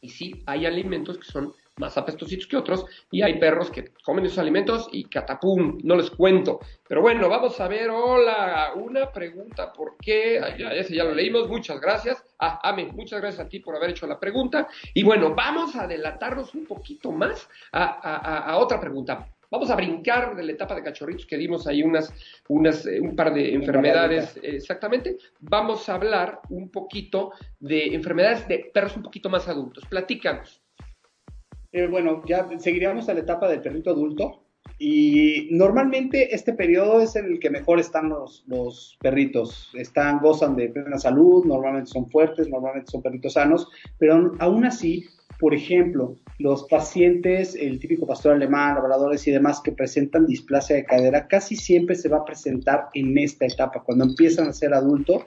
Y sí, hay alimentos que son más apestositos que otros, y hay perros que comen esos alimentos y catapum, no les cuento. Pero bueno, vamos a ver, hola, una pregunta, ¿por qué? Ya, ese ya lo leímos, muchas gracias. Ah, Ame, muchas gracias a ti por haber hecho la pregunta. Y bueno, vamos a adelantarnos un poquito más a, otra pregunta. Vamos a brincar de la etapa de cachorritos que dimos ahí unas, unas, eh, un par de enfermedades, exactamente. Vamos a hablar un poquito de enfermedades de perros un poquito más adultos. Platícanos. Eh, bueno, ya seguiríamos a la etapa del perrito adulto. Y normalmente este periodo es en el que mejor están los, perritos. Están, gozan de plena salud, normalmente son fuertes, normalmente son perritos sanos, pero aún así por ejemplo, los pacientes, el típico pastor alemán, labradores y demás que presentan displasia de cadera, casi siempre se va a presentar en esta etapa. Cuando empiezan a ser adultos,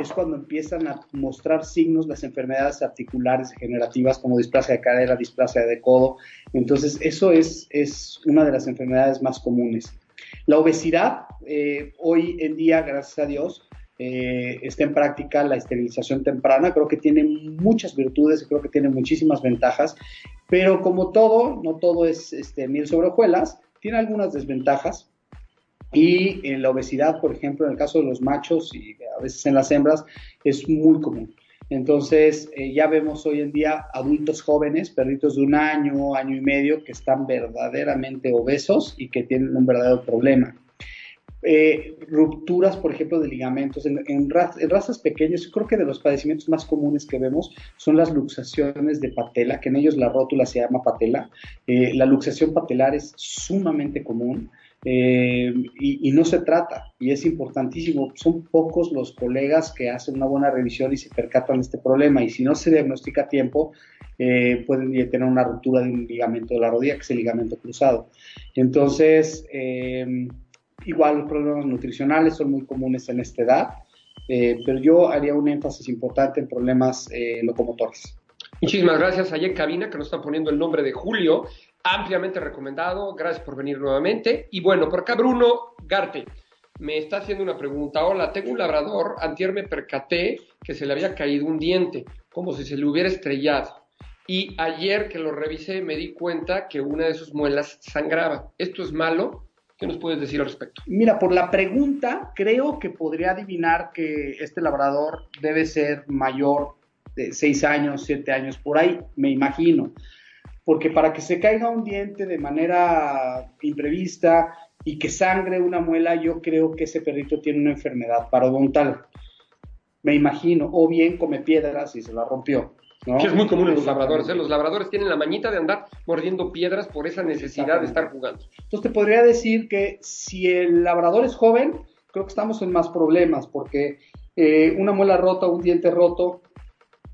es cuando empiezan a mostrar signos las enfermedades articulares degenerativas como displasia de cadera, displasia de codo. Entonces, eso es, es una de las enfermedades más comunes. La obesidad, eh, hoy en día, gracias a Dios, eh, está en práctica la esterilización temprana. Creo que tiene muchas virtudes, creo que tiene muchísimas ventajas, pero como todo, no todo es este, miel sobre hojuelas, tiene algunas desventajas. Y en la obesidad, por ejemplo, en el caso de los machos y a veces en las hembras, es muy común. Entonces, eh, ya vemos hoy en día adultos jóvenes, perritos de un año, año y medio, que están verdaderamente obesos y que tienen un verdadero problema. Eh, rupturas, por ejemplo, de ligamentos. En, razas pequeñas, creo que de los padecimientos más comunes que vemos son las luxaciones de patela, que en ellos la rótula se llama patela. Eh, la luxación patelar es sumamente común. Eh, y, no se trata, y es importantísimo. Son pocos los colegas que hacen una buena revisión y se percatan de este problema, y si no se diagnostica a tiempo, pueden tener una ruptura de un ligamento de la rodilla, que es el ligamento cruzado. Entonces, Igual los problemas nutricionales son muy comunes en esta edad. eh, pero yo haría un énfasis importante en problemas eh, locomotores. Muchísimas gracias allá en cabina que nos están poniendo el nombre de Julio, ampliamente recomendado, gracias por venir nuevamente. Y bueno, por acá Bruno Garte me está haciendo una pregunta. Hola, tengo un labrador, antier me percaté que se le había caído un diente, como si se le hubiera estrellado. Y ayer que lo revisé me di cuenta que una de sus muelas sangraba. ¿Esto es malo? ¿Qué nos puedes decir al respecto? Mira, por la pregunta, creo que podría adivinar que este labrador debe ser mayor de 6 años, 7 años, por ahí, me imagino. Porque para que se caiga un diente de manera imprevista y que sangre una muela, yo creo que ese perrito tiene una enfermedad parodontal. Me imagino, o bien come piedras y se la rompió. Que es muy común en los labradores. ¿eh? Los labradores tienen la mañita de andar mordiendo piedras por esa necesidad de estar jugando. Entonces te podría decir que si el labrador es joven, creo que estamos en más problemas porque eh, una muela rota, un diente roto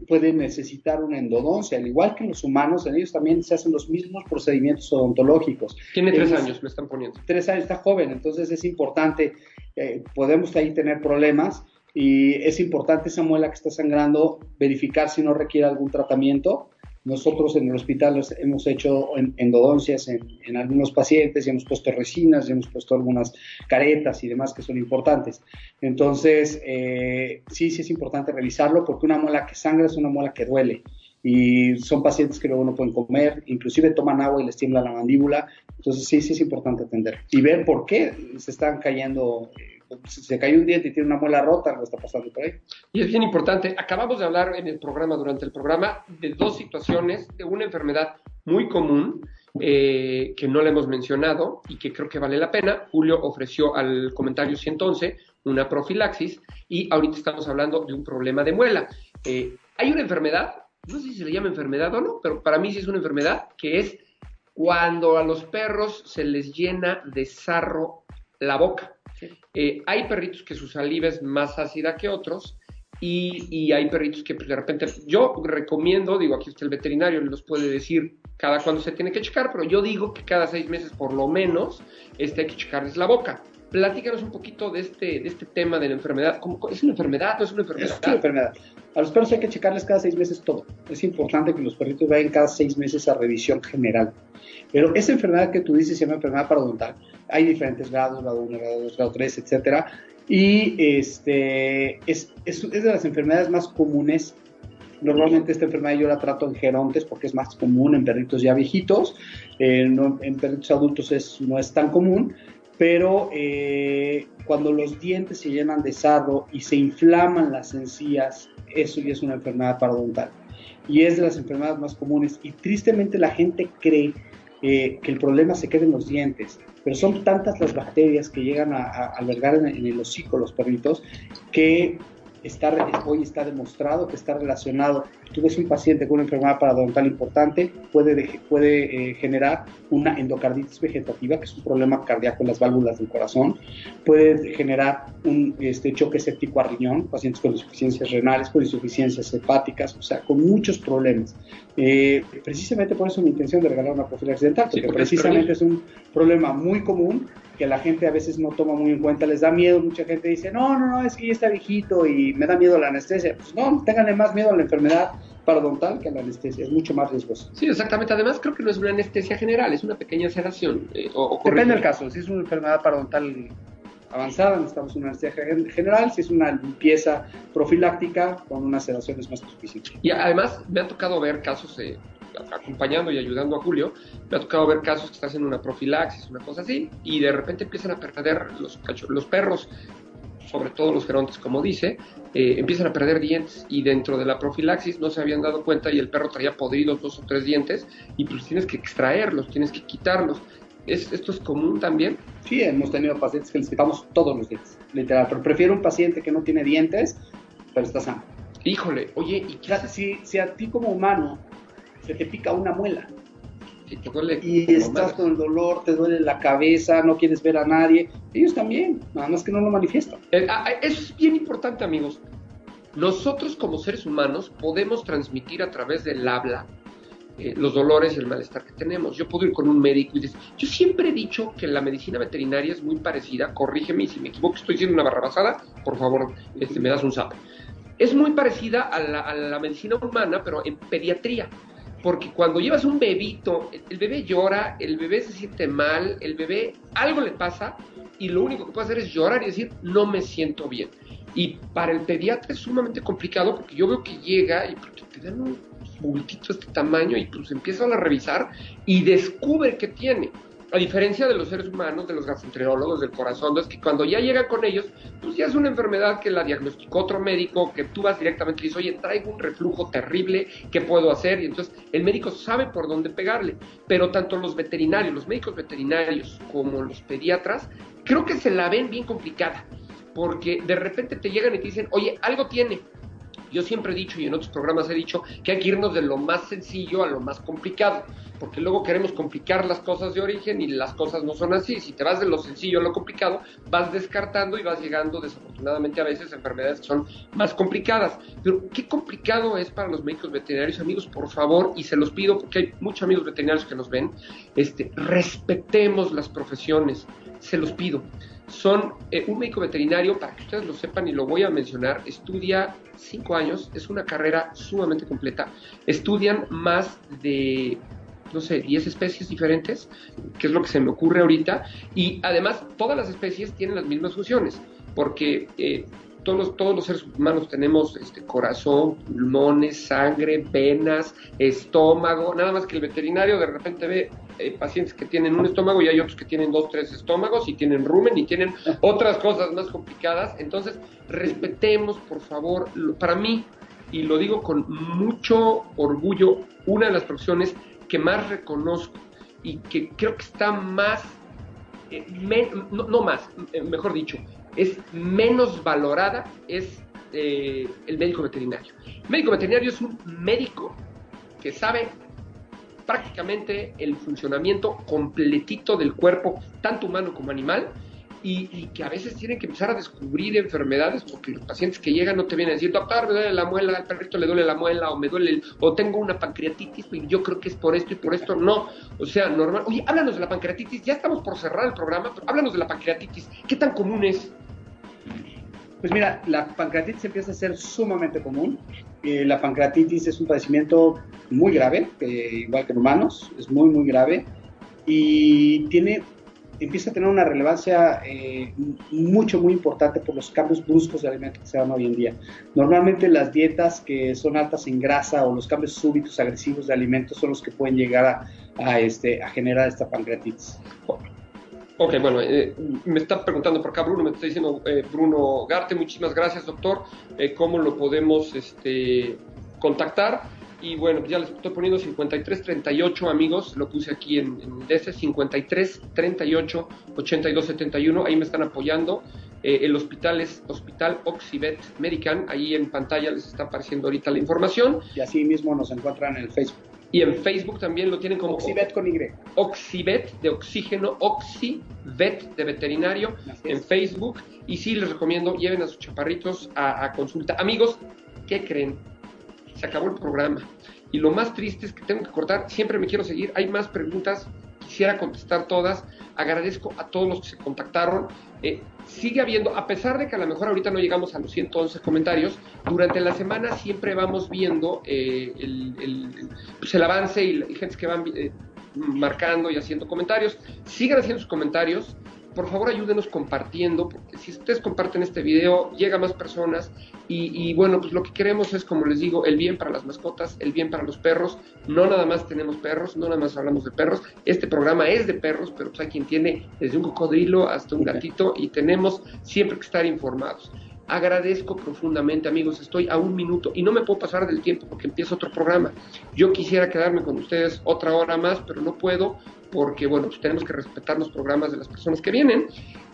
puede necesitar una endodoncia, al igual que en los humanos, en ellos también se hacen los mismos procedimientos odontológicos. Tiene tres años, me están poniendo. Tres años, está joven, entonces es importante, eh, podemos ahí tener problemas y es importante esa muela que está sangrando, verificar si no requiere algún tratamiento. Nosotros en el hospital hemos hecho endodoncias en, algunos pacientes y hemos puesto resinas y hemos puesto algunas caretas y demás que son importantes. Entonces, eh, sí, sí es importante revisarlo porque una muela que sangra es una muela que duele y son pacientes que luego no pueden comer, inclusive toman agua y les tiembla la mandíbula. Entonces, sí, sí es importante atender y ver por qué se están cayendo. Eh, si se cae un diente y tiene una muela rota, algo está pasando por ahí. Y es bien importante, acabamos de hablar en el programa, durante el programa, de dos situaciones, de una enfermedad muy común eh, que no le hemos mencionado y que creo que vale la pena. Julio ofreció al comentario 111 una profilaxis y ahorita estamos hablando de un problema de muela. Eh, hay una enfermedad, no sé si se le llama enfermedad o no, pero para mí sí es una enfermedad que es cuando a los perros se les llena de sarro la boca. Eh, hay perritos que su saliva es más ácida que otros y, hay perritos que pues, de repente, yo recomiendo, digo, aquí está el veterinario, los puede decir cada cuando se tiene que checar, pero yo digo que cada seis meses por lo menos este, hay que checarles la boca. Platícanos un poquito de este, de este tema de la enfermedad. ¿Es una enfermedad o es una enfermedad? Es una enfermedad. A los perros hay que checarles cada seis meses todo. Es importante que los perritos vayan cada seis meses a revisión general. Pero esa enfermedad que tú dices se llama enfermedad parodontal. Hay diferentes grados, grado 1, grado 2, grado 3, etcétera. Y este, es, es, de las enfermedades más comunes Normalmente esta enfermedad yo la trato en gerontes porque es más común en perritos ya viejitos, eh, en perritos adultos es, no es tan común, pero eh, cuando los dientes se llenan de sarro y se inflaman las encías, eso ya es una enfermedad parodontal. Y es de las enfermedades más comunes. Y tristemente la gente cree eh, que el problema se queda en los dientes, pero son tantas las bacterias que llegan a, albergar en, en, el hocico los perritos que está, hoy está demostrado que está relacionado. Tú ves un paciente con una enfermedad parodontal importante, puede, puede eh, generar una endocarditis vegetativa, que es un problema cardíaco en las válvulas del corazón, puede generar un este, choque séptico a riñón, pacientes con insuficiencias renales, con insuficiencias hepáticas, o sea, con muchos problemas. Eh, precisamente por eso mi intención de regalar una profilaxis dental, porque, precisamente es un problema muy común que la gente a veces no toma muy en cuenta, les da miedo, mucha gente dice, no, no, no, es que ya está viejito y me da miedo la anestesia. Pues no, ténganle más miedo a la enfermedad parodontal que a la anestesia, es mucho más riesgoso. Sí, exactamente, además creo que no es una anestesia general, es una pequeña sedación. Eh, Depende del caso, si es una enfermedad parodontal avanzada, necesitamos una anestesia general, si es una limpieza profiláctica, con una sedación es más suficiente. Y además me ha tocado ver casos... de acompañando y ayudando a Julio, me ha tocado ver casos que están haciendo una profilaxis, una cosa así, y de repente empiezan a perder los, los perros, sobre todo los gerontes, como dice, eh, empiezan a perder dientes y dentro de la profilaxis no se habían dado cuenta y el perro traía podridos dos o tres dientes y pues tienes que extraerlos, tienes que quitarlos. ¿Es, ¿Esto es común también? Sí, hemos tenido pacientes que les quitamos todos los dientes, literal, pero prefiero un paciente que no tiene dientes, pero está sano. Híjole, oye, ¿y qué? Si, si a ti como humano se te pica una muela. Y, te duele y estás con el dolor, te duele la cabeza, no quieres ver a nadie. Ellos también, nada más que no lo manifiestan. Eh, ah, ah, eso es bien importante, amigos. Nosotros como seres humanos podemos transmitir a través del habla eh, los dolores y el malestar que tenemos. Yo puedo ir con un médico y decir, yo siempre he dicho que la medicina veterinaria es muy parecida, corrígeme si me equivoco, estoy diciendo una barrabasada, por favor, este, me das un sapo. Es muy parecida a la, a la medicina humana, pero en pediatría porque cuando llevas un bebito, el bebé llora, el bebé se siente mal, el bebé algo le pasa y lo único que puede hacer es llorar y decir, no me siento bien. Y para el pediatra es sumamente complicado porque yo veo que llega y te dan un bultito de este tamaño y pues empiezan a revisar y descubre que tiene. A diferencia de los seres humanos, de los gastroenterólogos, del corazón, es que cuando ya llega con ellos, pues ya es una enfermedad que la diagnosticó otro médico, que tú vas directamente y dices, oye, traigo un reflujo terrible, ¿qué puedo hacer? Y entonces el médico sabe por dónde pegarle. Pero tanto los veterinarios, los médicos veterinarios como los pediatras, creo que se la ven bien complicada, porque de repente te llegan y te dicen, oye, algo tiene, yo siempre he dicho y en otros programas he dicho que hay que irnos de lo más sencillo a lo más complicado, porque luego queremos complicar las cosas de origen y las cosas no son así. Si te vas de lo sencillo a lo complicado, vas descartando y vas llegando desafortunadamente a veces a enfermedades que son más complicadas. Pero qué complicado es para los médicos veterinarios, amigos, por favor, y se los pido porque hay muchos amigos veterinarios que nos ven, este, respetemos las profesiones, se los pido son eh, un médico veterinario, para que ustedes lo sepan y lo voy a mencionar, estudia cinco años, es una carrera sumamente completa, estudian más de, no sé, 10 especies diferentes, que es lo que se me ocurre ahorita, y además todas las especies tienen las mismas funciones, porque eh, todos los, todos los seres humanos tenemos este, corazón, pulmones, sangre, venas, estómago, nada más que el veterinario de repente ve eh, pacientes que tienen un estómago y hay otros que tienen dos, tres estómagos y tienen rumen y tienen otras cosas más complicadas. Entonces, respetemos, por favor, para mí, y lo digo con mucho orgullo, una de las profesiones que más reconozco y que creo que está más, eh, no, más, eh, mejor dicho, es menos valorada es el médico veterinario. Médico veterinario es un médico que sabe prácticamente el funcionamiento completito del cuerpo, tanto humano como animal, y, que a veces tienen que empezar a descubrir enfermedades porque los pacientes que llegan no te vienen a decir, me duele la muela, al perrito le duele la muela, o me duele, o tengo una pancreatitis, y yo creo que es por esto y por esto. No, o sea, normal. Oye, háblanos de la pancreatitis, ya estamos por cerrar el programa, pero háblanos de la pancreatitis. ¿Qué tan común es? Pues mira, la pancreatitis empieza a ser sumamente común. Eh, la pancreatitis es un padecimiento muy grave, igual que en humanos, es muy, muy grave. Y tiene, empieza a tener una relevancia eh, mucho, muy importante por los cambios bruscos de alimentos que se dan hoy en día. Normalmente las dietas que son altas en grasa o los cambios súbitos agresivos de alimentos son los que pueden llegar a, este, a generar esta pancreatitis. Ok, bueno, eh, me está preguntando por acá Bruno, me está diciendo eh, Bruno Garte, muchísimas gracias doctor, eh, ¿cómo lo podemos este, contactar? Y bueno, ya les estoy poniendo 5338 amigos, lo puse aquí en, en DC, 5338 8271, ahí me están apoyando. el hospital es Hospital Oxibet Medican, ahí en pantalla les está apareciendo ahorita la información. Y así mismo nos encuentran en el Facebook. Y en Facebook también lo tienen como Oxibet con Y. Oxibet de oxígeno, Oxibet de veterinario en Facebook. Y sí, les recomiendo, lleven a sus chaparritos a, consulta. Amigos, ¿qué creen? Se acabó el programa. Y lo más triste es que tengo que cortar. Siempre me quiero seguir. Hay más preguntas. Quisiera contestar todas. Agradezco a todos los que se contactaron. Eh, sigue habiendo, a pesar de que a lo mejor ahorita no llegamos a los 111 comentarios, durante la semana siempre vamos viendo eh, el, pues el, avance y, y gente que van eh, marcando y haciendo comentarios. Sigan haciendo sus comentarios por favor ayúdenos compartiendo, porque si ustedes comparten este video, llega a más personas y, bueno, pues lo que queremos es, como les digo, el bien para las mascotas, el bien para los perros. No nada más tenemos perros, no nada más hablamos de perros. Este programa es de perros, pero pues hay quien tiene desde un cocodrilo hasta un gatito y tenemos siempre que estar informados. Agradezco profundamente, amigos, estoy a un minuto y no me puedo pasar del tiempo porque empieza otro programa. Yo quisiera quedarme con ustedes otra hora más, pero no puedo porque, bueno, pues tenemos que respetar los programas de las personas que vienen.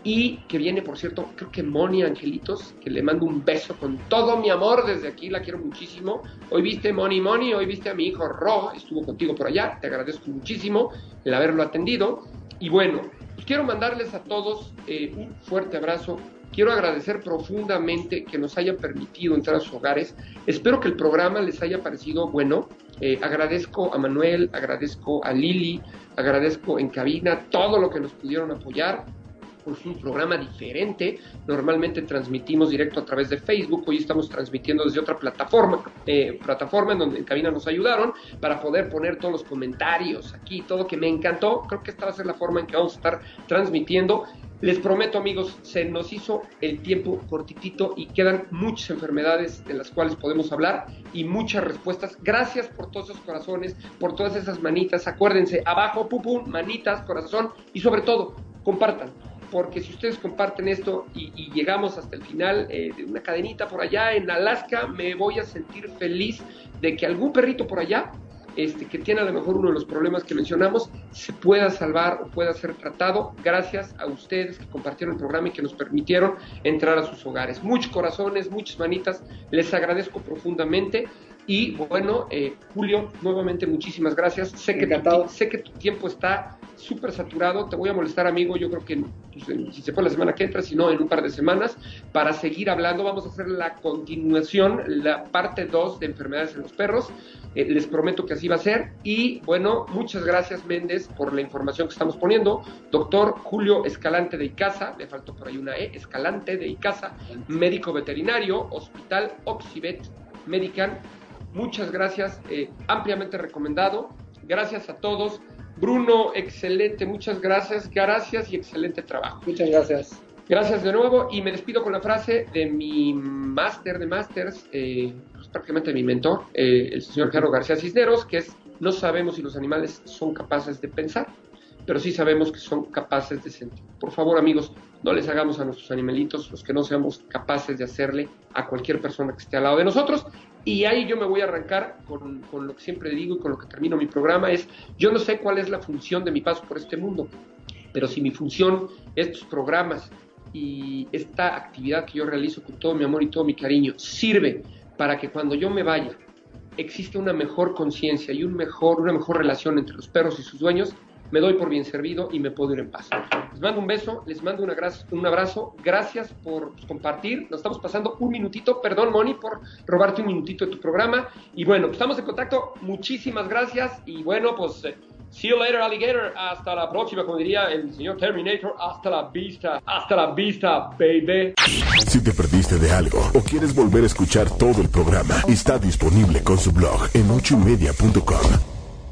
Y que viene, por cierto, creo que Moni Angelitos, que le mando un beso con todo mi amor desde aquí, la quiero muchísimo. Hoy viste Moni Moni, hoy viste a mi hijo Ro, estuvo contigo por allá, te agradezco muchísimo el haberlo atendido. Y bueno, pues quiero mandarles a todos eh, un fuerte abrazo, quiero agradecer profundamente que nos hayan permitido entrar a sus hogares. Espero que el programa les haya parecido bueno. Eh, agradezco a Manuel, agradezco a Lili, agradezco en cabina todo lo que nos pudieron apoyar pues un programa diferente. Normalmente transmitimos directo a través de Facebook, hoy estamos transmitiendo desde otra plataforma, eh, plataforma en donde en cabina nos ayudaron para poder poner todos los comentarios aquí, todo que me encantó. Creo que esta va a ser la forma en que vamos a estar transmitiendo. Les prometo amigos, se nos hizo el tiempo cortitito y quedan muchas enfermedades de las cuales podemos hablar y muchas respuestas. Gracias por todos esos corazones, por todas esas manitas. Acuérdense, abajo, pupum, manitas, corazón y sobre todo, compartan porque si ustedes comparten esto y, llegamos hasta el final eh, de una cadenita por allá en Alaska, me voy a sentir feliz de que algún perrito por allá, este, que tiene a lo mejor uno de los problemas que mencionamos, se pueda salvar o pueda ser tratado gracias a ustedes que compartieron el programa y que nos permitieron entrar a sus hogares. Muchos corazones, muchas manitas, les agradezco profundamente. Y bueno, eh, Julio, nuevamente muchísimas gracias. Sé que, tu, sé que tu tiempo está súper saturado. Te voy a molestar, amigo. Yo creo que pues, si se fue la semana que entra, si no, en un par de semanas, para seguir hablando. Vamos a hacer la continuación, la parte 2 de enfermedades en los perros. Eh, les prometo que así va a ser. Y bueno, muchas gracias, Méndez, por la información que estamos poniendo. Doctor Julio Escalante de Icaza, le faltó por ahí una E, Escalante de Icaza, médico veterinario, Hospital Oxibet Medican Muchas gracias, eh, ampliamente recomendado. Gracias a todos. Bruno, excelente, muchas gracias, gracias y excelente trabajo. Muchas gracias. Gracias de nuevo y me despido con la frase de mi máster de másters, eh, pues prácticamente mi mentor, eh, el señor Gerardo García Cisneros, que es, no sabemos si los animales son capaces de pensar, pero sí sabemos que son capaces de sentir. Por favor, amigos, no les hagamos a nuestros animalitos los que no seamos capaces de hacerle a cualquier persona que esté al lado de nosotros. Y ahí yo me voy a arrancar con, lo que siempre digo y con lo que termino mi programa, es yo no sé cuál es la función de mi paso por este mundo, pero si mi función, estos programas y esta actividad que yo realizo con todo mi amor y todo mi cariño sirve para que cuando yo me vaya exista una mejor conciencia y una mejor relación entre los perros y sus dueños, me doy por bien servido y me puedo ir en paz. Les mando un beso, les mando un abrazo, gracias por compartir, nos estamos pasando un minutito, perdón Moni por robarte un minutito de tu programa y bueno, estamos en contacto, muchísimas gracias y bueno, pues... Eh, see you later, alligator. Hasta la próxima, como diría el señor Terminator. Hasta la vista. Hasta la vista, baby. Si te perdiste de algo o quieres volver a escuchar todo el programa, está disponible con su blog en ochoymedia.com